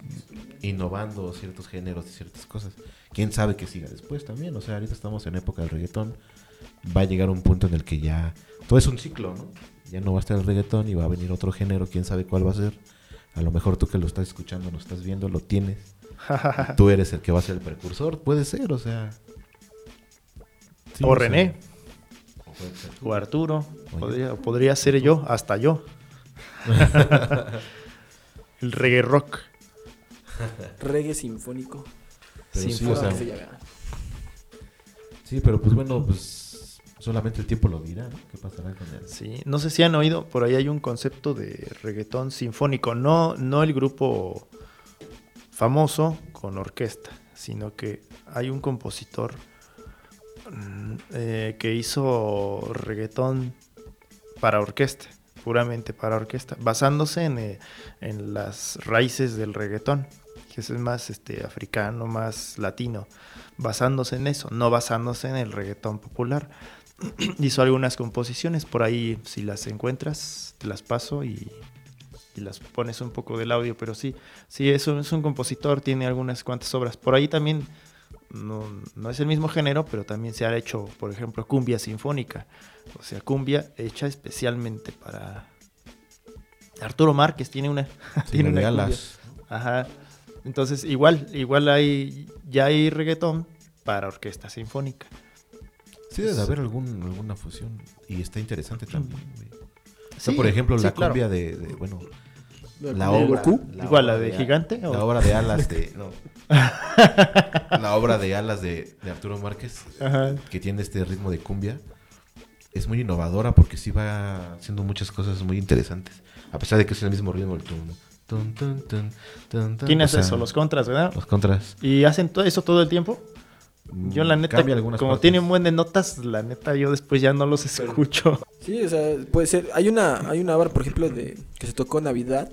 innovando ciertos géneros y ciertas cosas. Quién sabe qué siga después también. O sea, ahorita estamos en época del reggaetón. Va a llegar un punto en el que ya todo es un ciclo, ¿no? Ya no va a estar el reggaetón y va a venir otro género. Quién sabe cuál va a ser. A lo mejor tú que lo estás escuchando, lo estás viendo, lo tienes. tú eres el que va a ser el precursor. Puede ser, o sea. Sí, o René, o ser Arturo, podría, podría ser yo, hasta yo. El reggae rock. Reggae sinfónico. Pero Sin sí, forma. o sea, que se llama. sí, pero pues bueno, pues solamente el tiempo lo dirá, ¿no? ¿Qué pasará con él? Sí, no sé si han oído, por ahí hay un concepto de reggaetón sinfónico, no, no el grupo famoso con orquesta, sino que hay un compositor mm, eh, que hizo reggaetón para orquesta, puramente para orquesta, basándose en, eh, en las raíces del reggaetón, que es más este, africano, más latino, basándose en eso, no basándose en el reggaetón popular hizo algunas composiciones por ahí si las encuentras te las paso y, y las pones un poco del audio pero sí sí es un, es un compositor tiene algunas cuantas obras por ahí también no, no es el mismo género pero también se ha hecho por ejemplo cumbia sinfónica o sea cumbia hecha especialmente para Arturo Márquez tiene una tiene una cumbia. Ajá. Entonces, igual, igual hay, ya hay reggaetón para orquesta sinfónica. Sí, debe de haber algún, alguna fusión. Y está interesante también, güey. O sea, Sí, por ejemplo, sí, la claro. cumbia de, de, bueno, la ¿De obra. Igual, la de Gigante, o- La obra de alas de. No. la obra de alas de, de Arturo Márquez, Ajá. que tiene este ritmo de cumbia, es muy innovadora porque sí va haciendo muchas cosas muy interesantes. A pesar de que es el mismo ritmo, el tum, tum, tum, tum, tum, tum. ¿Quién O hace sea, eso? Los contras, ¿verdad? Los contras. ¿Y hacen todo eso todo el tiempo? Yo la Mm, neta, como partes. tienen buen de notas, la neta yo después ya no los escucho. Sí, o sea, puede ser. Hay una, hay una obra, por ejemplo, de que se tocó en Navidad.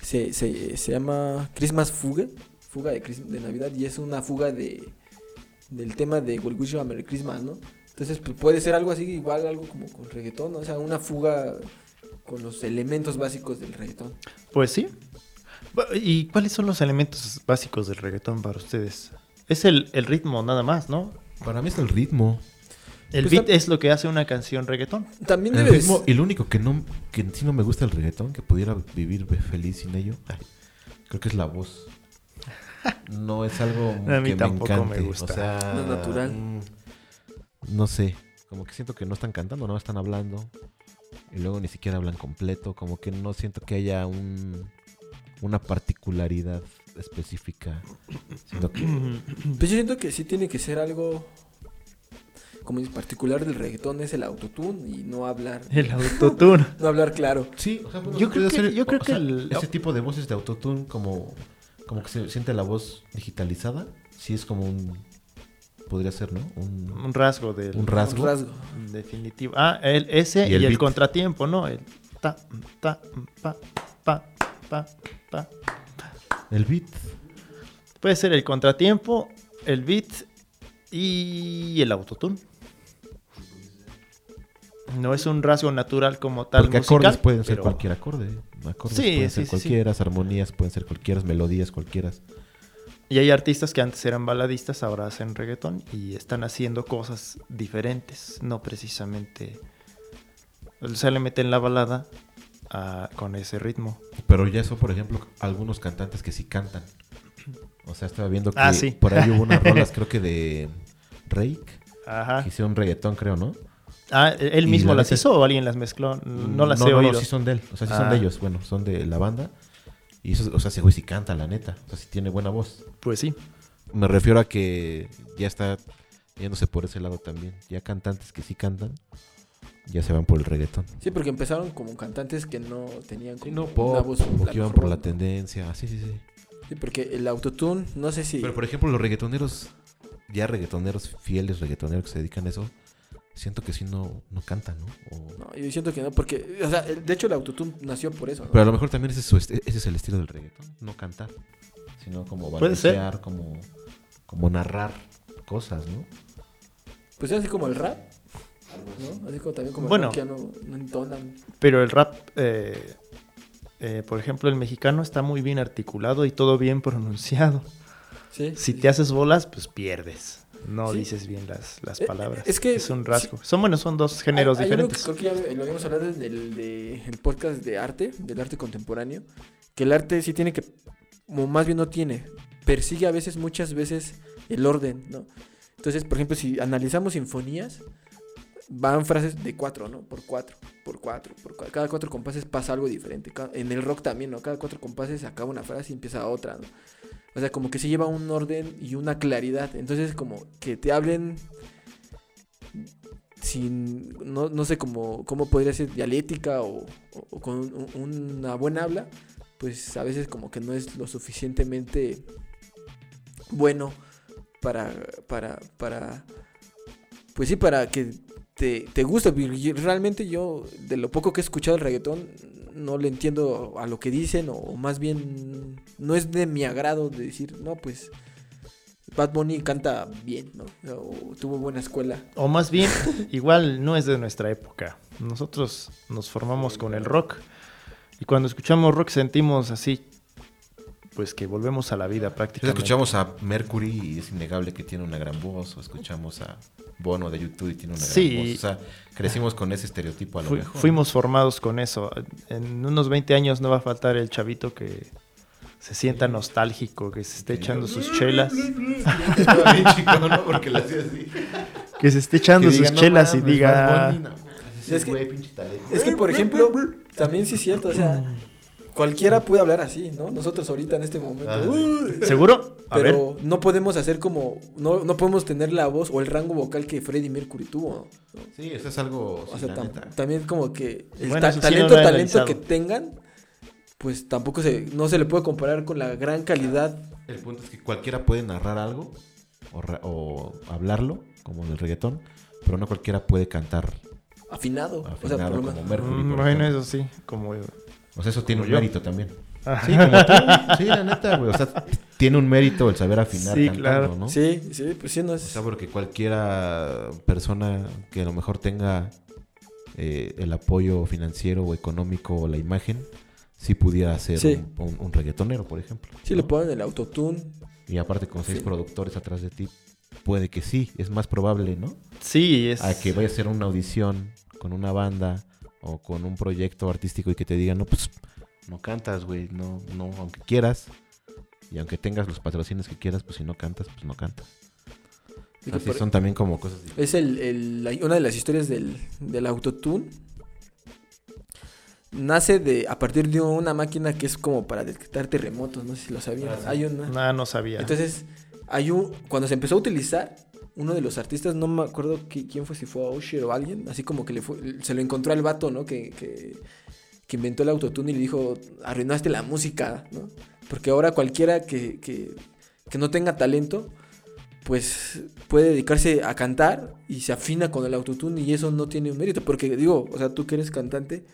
Se, se, se llama Christmas Fugue. Fuga de, de Navidad. Y es una fuga de del tema de We Wish You a Merry Christmas, ¿no? Entonces, pues, puede ser algo así, igual algo como con reggaetón, ¿no? O sea, una fuga con los elementos básicos del reggaetón. Pues sí. ¿Y cuáles son los elementos básicos del reggaetón para ustedes? Es el, el ritmo nada más, ¿no? Para mí es el ritmo. El Pues beat es lo que hace una canción reggaetón. También El debe ritmo, y lo único que no que sí no me gusta el reggaetón, que pudiera vivir feliz sin ello, ay, creo que es la voz. No es algo A mí que tampoco me encante. me gusta. O sea, No es natural. mm, no sé. Como que siento que no están cantando, no están hablando. Y luego ni siquiera hablan completo. Como que no siento que haya un, una particularidad específica. Siento que Pues yo siento que sí tiene que ser algo como en particular del reggaetón es el autotune y no hablar El autotune. no hablar claro. Sí, o sea, bueno, Yo creo que- ser- yo creo o que sea, el- ese tipo de voces de autotune como como que se siente la voz digitalizada, sí es como un podría ser, ¿no? Un, Un rasgo del. Un rasgo. Un rasgo. Definitivo. Ah, el, ese Y y el contratiempo, ¿no? El ta, ta, pa, pa, pa, pa. El beat. Puede ser el contratiempo, el beat y el autotune. No es un rasgo natural como tal. Porque musical, acordes pueden ser cualquier acorde. Acordes Sí, pueden sí, ser sí, cualquiera, armonías pueden ser cualquiera, melodías cualquiera. Y hay artistas que antes eran baladistas, ahora hacen reggaetón y están haciendo cosas diferentes, no precisamente. Se le meten la balada a- con ese ritmo. Pero ya son, por ejemplo, algunos cantantes que sí cantan. O sea, estaba viendo que Ah, sí. por ahí hubo unas rolas, creo que de Rake, Ajá. que hicieron reggaetón, creo, ¿no? Ah, ¿él mismo la las hizo o alguien las mezcló? No las he no, oído. No, sí son de él. O sea, sí son Ah. de ellos. Bueno, son de la banda. Y eso, o sea, ese güey sí canta, la neta. O sea, sí tiene buena voz. Pues sí. Me refiero a que ya está yéndose por ese lado también. Ya cantantes que sí cantan, ya se van por el reggaetón. Sí, porque empezaron como cantantes que no tenían Sí, como no, una pop, voz o a que lo iban por la ¿no? tendencia. Ah, sí, sí, sí. Sí, porque el autotune, no sé si Pero por ejemplo, los reggaetoneros, ya reggaetoneros fieles, reggaetoneros que se dedican a eso, siento que sí no, no cantan, ¿no? O- No, yo siento que no, porque, o sea, de hecho el autotune nació por eso, ¿no? Pero a lo mejor también ese es, su est- ese es el estilo del reggaetón, no cantar, sino como balbucear, como, como narrar cosas, ¿no? Pues es así como el rap, ¿no? Así como también como Bueno. el no, no entonan. Pero el rap, eh, eh, por ejemplo, el mexicano está muy bien articulado y todo bien pronunciado. Sí. Si te haces bolas, pues pierdes. No Sí. dices bien las, las Eh, palabras. es que- es un rasgo. Son bueno, son dos géneros Hay- hay uno diferentes. que creo que ya lo habíamos hablado en el, de- el podcast de arte, del arte contemporáneo, que el arte sí tiene que, o más bien no tiene, persigue a veces, muchas veces, el orden, ¿no? Entonces, por ejemplo, si analizamos sinfonías, van frases de cuatro, ¿no? Por cuatro, por cuatro, por cuatro. Cada cuatro compases pasa algo diferente. En el rock también, ¿no? Cada cuatro compases acaba una frase y empieza otra, ¿no? O sea, como que se lleva un orden y una claridad. Entonces, como que te hablen sin, no, no sé cómo, cómo podría ser dialéctica o, o- con un- una buena habla, pues a veces como que no es lo suficientemente bueno para, para, para, pues sí, para que te, te porque Realmente yo, de lo poco que he escuchado el reggaetón, no le entiendo a lo que dicen, o más bien no es de mi agrado de decir, no, pues Bad Bunny canta bien, ¿no? O tuvo buena escuela. O más bien, igual no es de nuestra época. Nosotros nos formamos con el rock. Y cuando escuchamos rock sentimos así, pues que volvemos a la vida prácticamente. escuchamos a Mercury y es innegable que tiene una gran voz, o escuchamos a Bono de YouTube y tiene una Sí. gran voz. O sea, crecimos con ese estereotipo a lo Fu- mejor. fuimos formados con eso. En unos 20 años no va a faltar el chavito que se sienta nostálgico, que se esté echando sus chelas, que se esté echando sus diga, "No chelas y diga, Es que- güey, pinche talento". Es que, por ejemplo, también sí es cierto, o sea, cualquiera puede hablar así, ¿no? Nosotros ahorita en este momento. Ah. "Uy", ¿seguro? A ver, pero no podemos hacer como. No, no podemos tener la voz o el rango vocal que Freddie Mercury tuvo. ¿no? Sí, eso es algo. O sea, tam- también como que el Bueno, ta- eso sí talento, no talento que tengan, pues tampoco se, no se le puede comparar con la gran calidad. El punto es que cualquiera puede narrar algo o, ra- o hablarlo, como en el reggaetón, pero no cualquiera puede cantar Afinado. o sea, por lo como menos- Mercury. mm, por bueno, ejemplo. eso sí, como... O sea, eso tiene un yo. mérito también. Ah. Sí, como tú. Sí, la neta, güey. O sea, tiene un mérito el saber afinar Sí, cantando, claro. ¿no? Sí, sí, pues sí, no O es. sea, porque cualquiera persona que a lo mejor tenga eh, el apoyo financiero o económico o la imagen, sí pudiera ser Sí. un, un- un reggaetonero, por ejemplo. sí, ¿no? le ponen el autotune. Y aparte con seis Sí. productores atrás de ti, puede que sí, es más probable, ¿no? Sí, es... A que vaya a hacer una audición con una banda o con un proyecto artístico y que te digan, no, pues no cantas, güey, no, no, aunque quieras. Y aunque tengas los patrocinios que quieras, pues si no cantas, pues no cantas. Así son también como cosas. Es el, el- la- una de las historias del, del autotune. Nace de a partir de una máquina que es como para detectar terremotos, no sé si lo sabían. Ah, sí. Hay una. No, no sabía. Entonces, hay un cuando se empezó a utilizar uno de los artistas, no me acuerdo qui- quién fue, si fue Usher o alguien, así como que le fue, se lo encontró al vato, ¿no? Que, que, que inventó el autotune y le dijo, arruinaste la música, ¿no? Porque ahora cualquiera que, que, que no tenga talento, pues puede dedicarse a cantar y se afina con el autotune y eso no tiene un mérito. Porque digo, o sea, tú que eres cantante,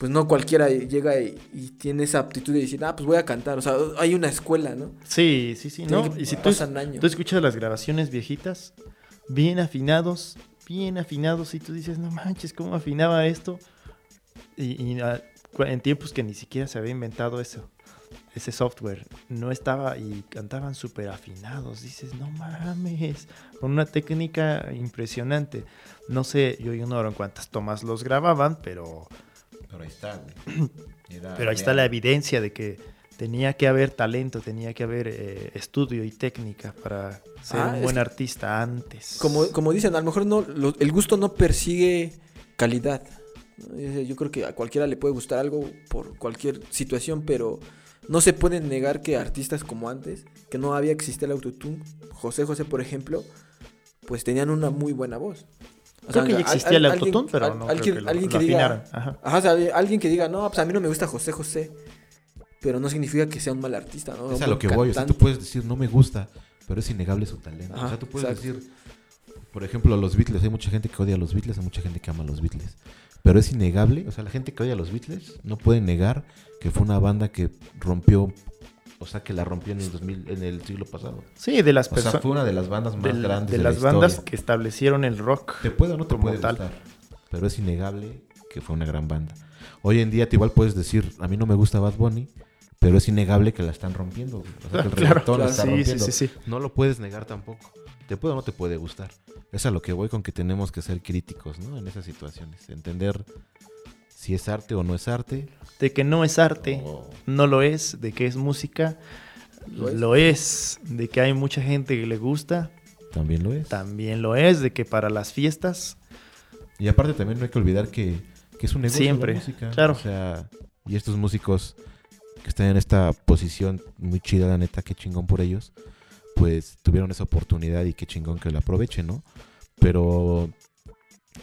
pues no cualquiera llega y, y tiene esa aptitud de decir, ah, pues voy a cantar. O sea, hay una escuela, ¿no? Sí, sí, sí. ¿no? Y si tú, pasan años. tú escuchas las grabaciones viejitas, bien afinados, bien afinados, y tú dices, no manches, ¿cómo afinaba esto? Y, y, ah, en tiempos que ni siquiera se había inventado eso, ese software, no estaba y cantaban súper afinados. Dices, no mames, con una técnica impresionante. No sé, yo ignoro en cuántas tomas los grababan, pero Pero ahí está, güey. Era pero ahí está la evidencia de que tenía que haber talento, tenía que haber eh, estudio y técnica para ser Ah, un buen artista antes. Como, como dicen, a lo mejor no, lo- el gusto no persigue calidad. Yo creo que a cualquiera le puede gustar algo por cualquier situación, pero no se puede negar que artistas como antes, que no había existido el autotune, José José, por ejemplo, pues tenían una muy buena voz. O Creo sea, que ya existía al- el alguien- autotune, pero al- no alguien, creo que lo, alguien lo que diga, afinaran. Ajá. Ajá, o sea, alguien que diga, no, pues a mí no me gusta José José, pero no significa que sea un mal artista, ¿no? Es a lo que voy. O sea, tú puedes decir, no me gusta, pero es innegable su talento. o sea, tú puedes exacto. decir, por ejemplo, los Beatles. Hay mucha gente que odia a los Beatles, hay mucha gente que ama a los Beatles. Pero es innegable, o sea, la gente que odia a los Beatles no puede negar que fue una banda que rompió, o sea, que la rompió en el, 2000, en el siglo pasado. Sí, de las O sea, personas. fue una de las bandas más de, grandes de de, las la bandas historia. que establecieron el rock. Te puede o no te puede tal. gustar, pero es innegable que fue una gran banda. Hoy en día te igual puedes decir, a mí no me gusta Bad Bunny, pero es innegable que la están rompiendo. O sea, que el Claro, claro, está sí, sí, rompiendo. sí, sí. No lo puedes negar tampoco. Te puede o no te puede gustar. Es a lo que voy con que tenemos que ser críticos, ¿no? En esas situaciones. Entender si es arte o no es arte. De que no es arte, no lo es. De que es música, Lo es. lo es. De que hay mucha gente que le gusta, también lo es. también lo es. De que para las fiestas, Y aparte también no hay que olvidar que, que es un negocio Siempre, la música. claro. O sea, y estos músicos que están en esta posición muy chida, la neta, qué chingón por ellos, pues tuvieron esa oportunidad y qué chingón que la aprovechen, ¿no? Pero,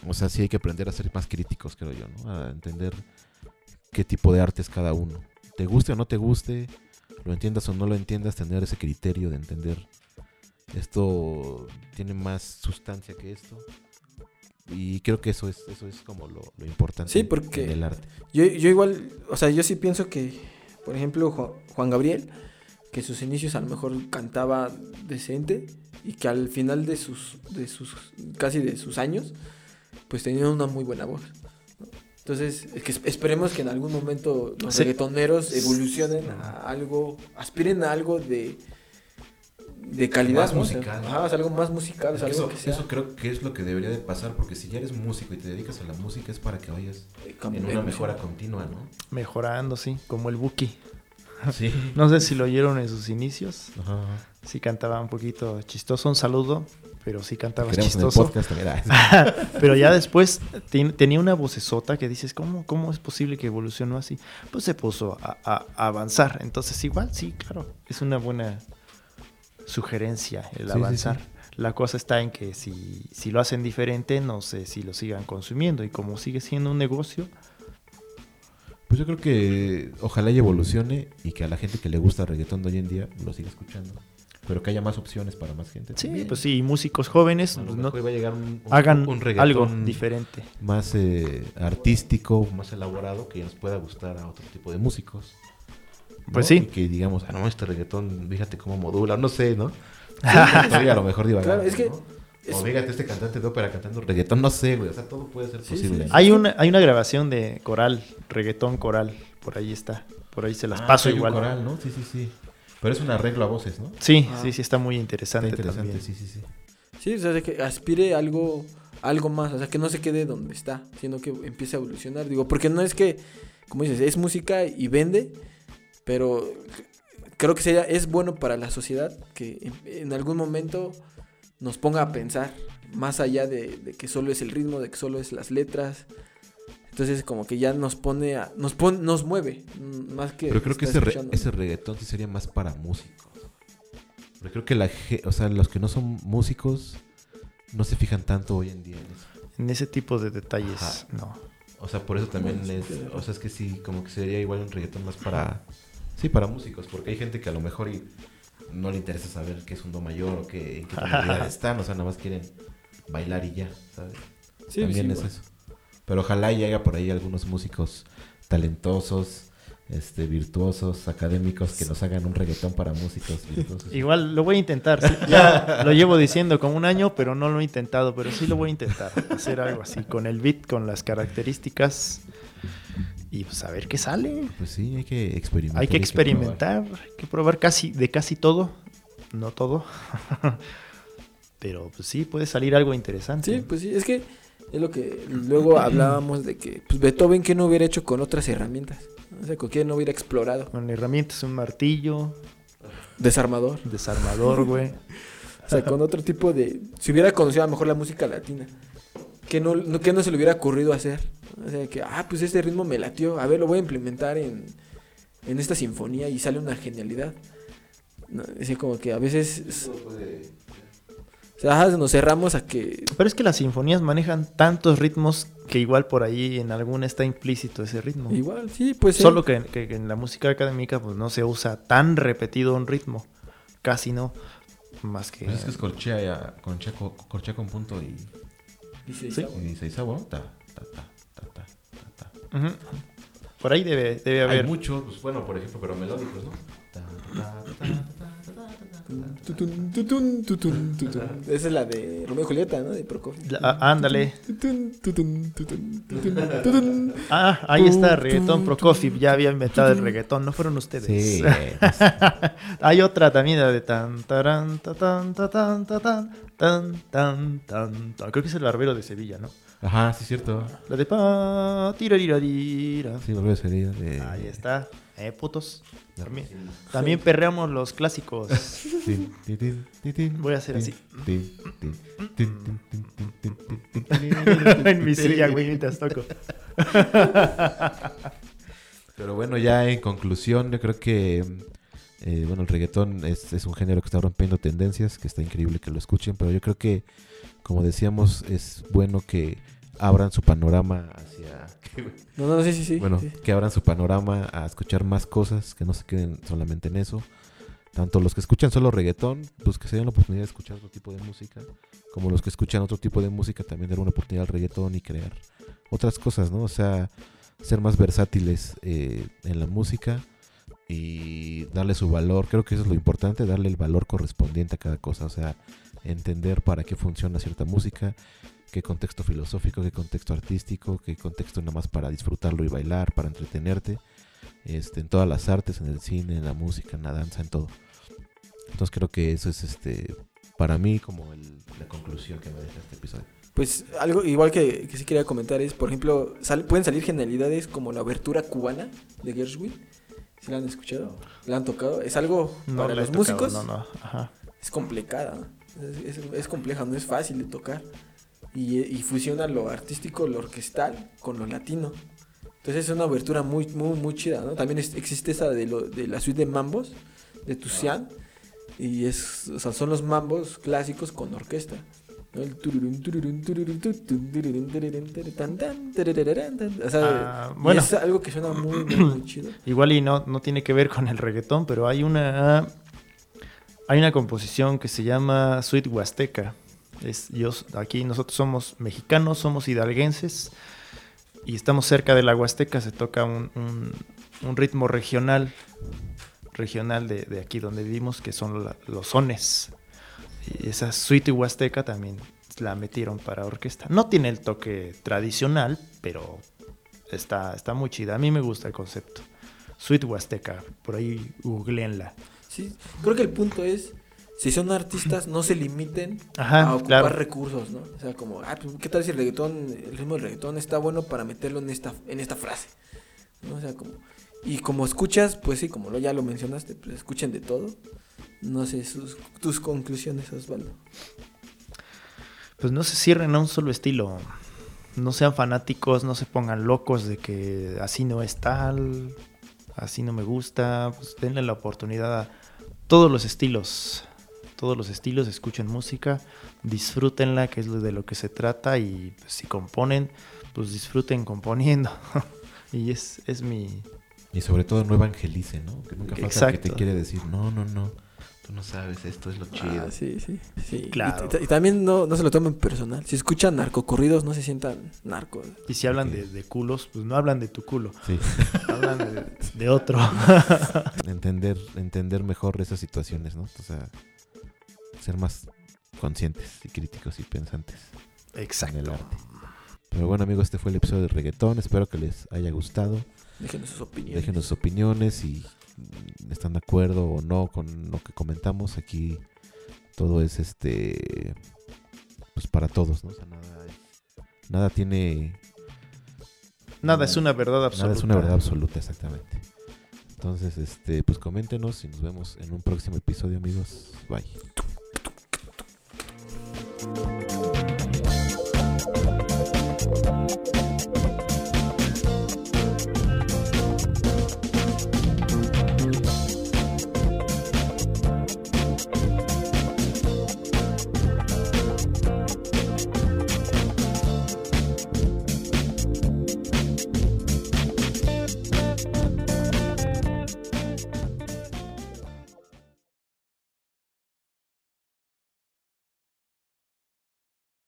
o sea, sí hay que aprender a ser más críticos, creo yo, ¿no? A entender qué tipo de arte es cada uno. Te guste o no te guste, lo entiendas o no lo entiendas, tener ese criterio de entender esto tiene más sustancia que esto. Y creo que eso es, eso es como lo, lo importante Sí, porque- en el arte. Yo, yo igual, o sea, yo sí pienso que, por ejemplo, Ju- Juan Gabriel, que sus inicios a lo mejor cantaba decente y que al final de sus, de sus, casi de sus años, pues tenía una muy buena voz. ¿no? Entonces, es que es- esperemos que en algún momento los Sí. reggaetoneros evolucionen a algo, aspiren a algo de, de calidad. Más ¿no? O sea, musical. Ajá, sea, algo más musical, algo Eso, que sea eso creo que es lo que debería de pasar, porque si ya eres músico y te dedicas a la música es para que vayas eh, en una mejora continua, ¿no? mejorando, sí. Como el Buki. Sí. No sé si lo oyeron en sus inicios. Ajá, ajá. Sí cantaba un poquito chistoso. Un saludo. Pero sí cantaba chistoso. ah, Pero ya después ten- tenía una vocesota que dices, ¿cómo, ¿cómo es posible que evolucionó así? Pues se puso a, a- a avanzar. Entonces igual, sí, claro, es una buena sugerencia el Sí, sí, avanzar. sí. La cosa está en que si, si lo hacen diferente, no sé si lo sigan consumiendo. Y como sigue siendo un negocio, Pues yo creo que ojalá y evolucione y que a la gente que le gusta el reggaetón de hoy en día lo siga escuchando. Pero que haya más opciones para más gente. sí, también. pues sí, músicos jóvenes pues, no, mejor va a llegar un, un- hagan un algo diferente. más eh, artístico, más elaborado, que nos pueda gustar a otro tipo de músicos. ¿no? Pues sí. Y que digamos, ah, no, este reggaetón, fíjate cómo modula, no sé, ¿no? A lo mejor divagando, Claro, es que- ¿no? es- O fíjate este cantante de ópera cantando reggaetón, no sé, güey. O sea, todo puede ser Sí, posible. sí, Hay una, hay una grabación de coral, reggaetón coral, por ahí está. Por ahí se las Ah, paso igual. coral, ¿no? Sí, sí, sí. Pero es un arreglo a voces, ¿no? Sí, Ah. sí, sí, está muy Está interesante, interesante, también. sí, sí, sí. Sí, o sea, de que aspire a algo, algo más, o sea, que no se quede donde está, sino que empiece a evolucionar. Digo, porque no es que, como dices, es música y vende, pero creo que sería, es bueno para la sociedad que en, en algún momento nos ponga a pensar más allá de, de que solo es el ritmo, de que solo es las letras. Entonces como que ya nos pone a, nos pone, nos mueve mm, más que Pero creo que ese, re- ese reggaetón sí sería más para músicos. Pero creo que la o sea, los que no son músicos no se fijan tanto hoy en día en eso. En ese tipo de detalles, Ajá. no. O sea, por eso también es, o sea, es que sí, como que sería igual un reggaetón más para, sí, para músicos, porque hay gente que a lo mejor y no le interesa saber qué es un do mayor o qué, en qué tonalidad están, o sea, nada más quieren bailar y ya, ¿sabes? Sí, también sí, es bueno. eso. Pero ojalá y haya por ahí algunos músicos talentosos, este, virtuosos, académicos que nos hagan un reggaetón para músicos virtuosos. Igual lo voy a intentar. sí. Ya lo llevo diciendo como un año, pero no lo he intentado. Pero sí lo voy a intentar. Hacer algo así, con el beat, con las características. Y pues a ver qué sale. Pues sí, hay que experimentar. Hay que probar. experimentar, hay que probar casi de casi todo. No todo. pero pues sí, puede salir algo interesante. Sí, pues sí, es que es lo que luego hablábamos de que pues Beethoven que no hubiera hecho con otras herramientas. O sea, con qué no hubiera explorado. Con herramientas, un martillo, Desarmador. desarmador, güey. O sea, con otro tipo de... Si hubiera conocido a lo mejor la música latina. Que no, no, que no se le hubiera ocurrido hacer. O sea, que, ah, pues este ritmo me latió. A ver, lo voy a implementar en, en esta sinfonía y sale una genialidad. No, es decir, como que a veces... O sea, ajá, nos cerramos a que... Pero es que las sinfonías manejan tantos ritmos que igual por ahí en alguna está implícito ese ritmo. Igual, sí, pues... Solo que, que- que en la música académica pues no se usa tan repetido un ritmo. Casi no. Más que... Pues es que es corchea, ya, corchea, co- corchea con punto y, Sí. Y seisavo, ta, ta, ta, ta, ta, ta, ta. Ujú. Por ahí debe, debe Hay haber... muchos, pues bueno, por ejemplo, pero melódicos, ¿no? Ta, ta, ta, Esa es la de Romeo y Julieta, ¿no? De Prokofiev. Ah, ándale. Ah, ahí está, reggaetón Prokofiev. Ya había inventado el reggaetón, no fueron ustedes. Sí, pues, Hay otra también, la de tan, tan, ta, tan, ta, tan, tan, tan, tan, tan. Creo que es el barbero de Sevilla, ¿no? Ajá, sí, cierto. La de pa, tirarirarira. Sí, volvió a sería de. Ahí está. Eh, putos. También, también perreamos los clásicos. Voy a hacer así. en mi silla, güey, mientras toco. Pero bueno, ya en conclusión, yo creo que bueno, el reggaetón es, es, un género que está rompiendo tendencias, que está increíble que lo escuchen, pero yo creo que, como decíamos, es bueno que abran su panorama hacia No, no, sí, sí, sí. bueno, sí. que abran su panorama a escuchar más cosas, que no se queden solamente en eso. Tanto los que escuchan solo reggaetón, pues que se den la oportunidad de escuchar otro tipo de música, como los que escuchan otro tipo de música también dar una oportunidad al reggaetón y crear otras cosas, ¿no? O sea, ser más versátiles eh, en la música y darle su valor. Creo que eso es lo importante, darle el valor correspondiente a cada cosa. O sea, entender para qué funciona cierta música, qué contexto filosófico, qué contexto artístico, qué contexto nada más para disfrutarlo y bailar, para entretenerte. Este, en todas las artes, en el cine, en la música, en la danza, en todo. Entonces creo que eso es este para mí como el- la conclusión que me deja este episodio. Pues algo igual que, que sí quería comentar es, por ejemplo, sal- pueden salir genialidades como la abertura cubana de Gershwin. ¿Sí la han escuchado? ¿La han tocado? Es algo No para los tocado, músicos. No, no. Ajá. es complicada. Es, es- es compleja, no es fácil de tocar. Y, y fusiona lo artístico, lo orquestal con lo latino. Entonces es una abertura muy, muy, muy chida, ¿no? También es- existe esa de, lo, de la suite de mambos de Tusian. Y es, o sea, son los mambos clásicos con orquesta. ¿no? El. O sea, Ah, bueno. es algo que suena muy, muy, muy chido. Igual y no, no tiene que ver con el reggaetón, pero hay una hay una composición que se llama Sweet Huasteca. Es, aquí nosotros somos mexicanos, somos hidalguenses y estamos cerca de la Huasteca, se toca un, un- ritmo regional, regional de, de aquí donde vivimos, que son los sones. Esa Sweet Huasteca también la metieron para orquesta. No tiene el toque tradicional, pero está, está muy chida. A mí me gusta el concepto. Sweet Huasteca, por ahí googleenla. Sí, creo que el punto es, si son artistas, no se limiten Ajá, a ocupar claro. recursos, ¿no? O sea, como, ah, pues, ¿qué tal si el reggaetón, el ritmo del reggaetón está bueno para meterlo en esta, en esta frase? ¿No? O sea, como, y como escuchas, pues sí, como lo, ya lo mencionaste, pues escuchen de todo. No sé, sus, tus conclusiones, Osvaldo. pues no se cierren a un solo estilo. No sean fanáticos, no se pongan locos de que así no es tal, así no me gusta. Pues denle la oportunidad a todos los estilos. Todos los estilos, escuchen música, disfrútenla, que es de lo que se trata. Y pues, si componen, pues disfruten componiendo. y es, es mi, Y sobre todo no evangelicen, ¿no? Que nunca falta el que te Exacto. quiere decir, no, no, no, tú no sabes, esto es lo chido. Ah, sí, sí, sí. Y- Claro. Y, y también no, no se lo tomen personal. Si escuchan narcocorridos, no se sientan narcos. Y si hablan de, de culos, pues no hablan de tu culo, Sí, hablan de, de otro. entender, entender mejor esas situaciones, ¿no? O sea, ser más conscientes y críticos y pensantes en el Exacto. arte. Pero bueno, amigos, este fue el episodio de reggaetón. Espero que les haya gustado. Déjenos sus opiniones. Déjenos sus opiniones y están de acuerdo o no con lo que comentamos. Aquí todo es este pues para todos, ¿no? O sea, nada, nada tiene Nada es una verdad absoluta. nada es una verdad absoluta, exactamente. Entonces, este, pues coméntenos y nos vemos en un próximo episodio, amigos. Bye. Thank you.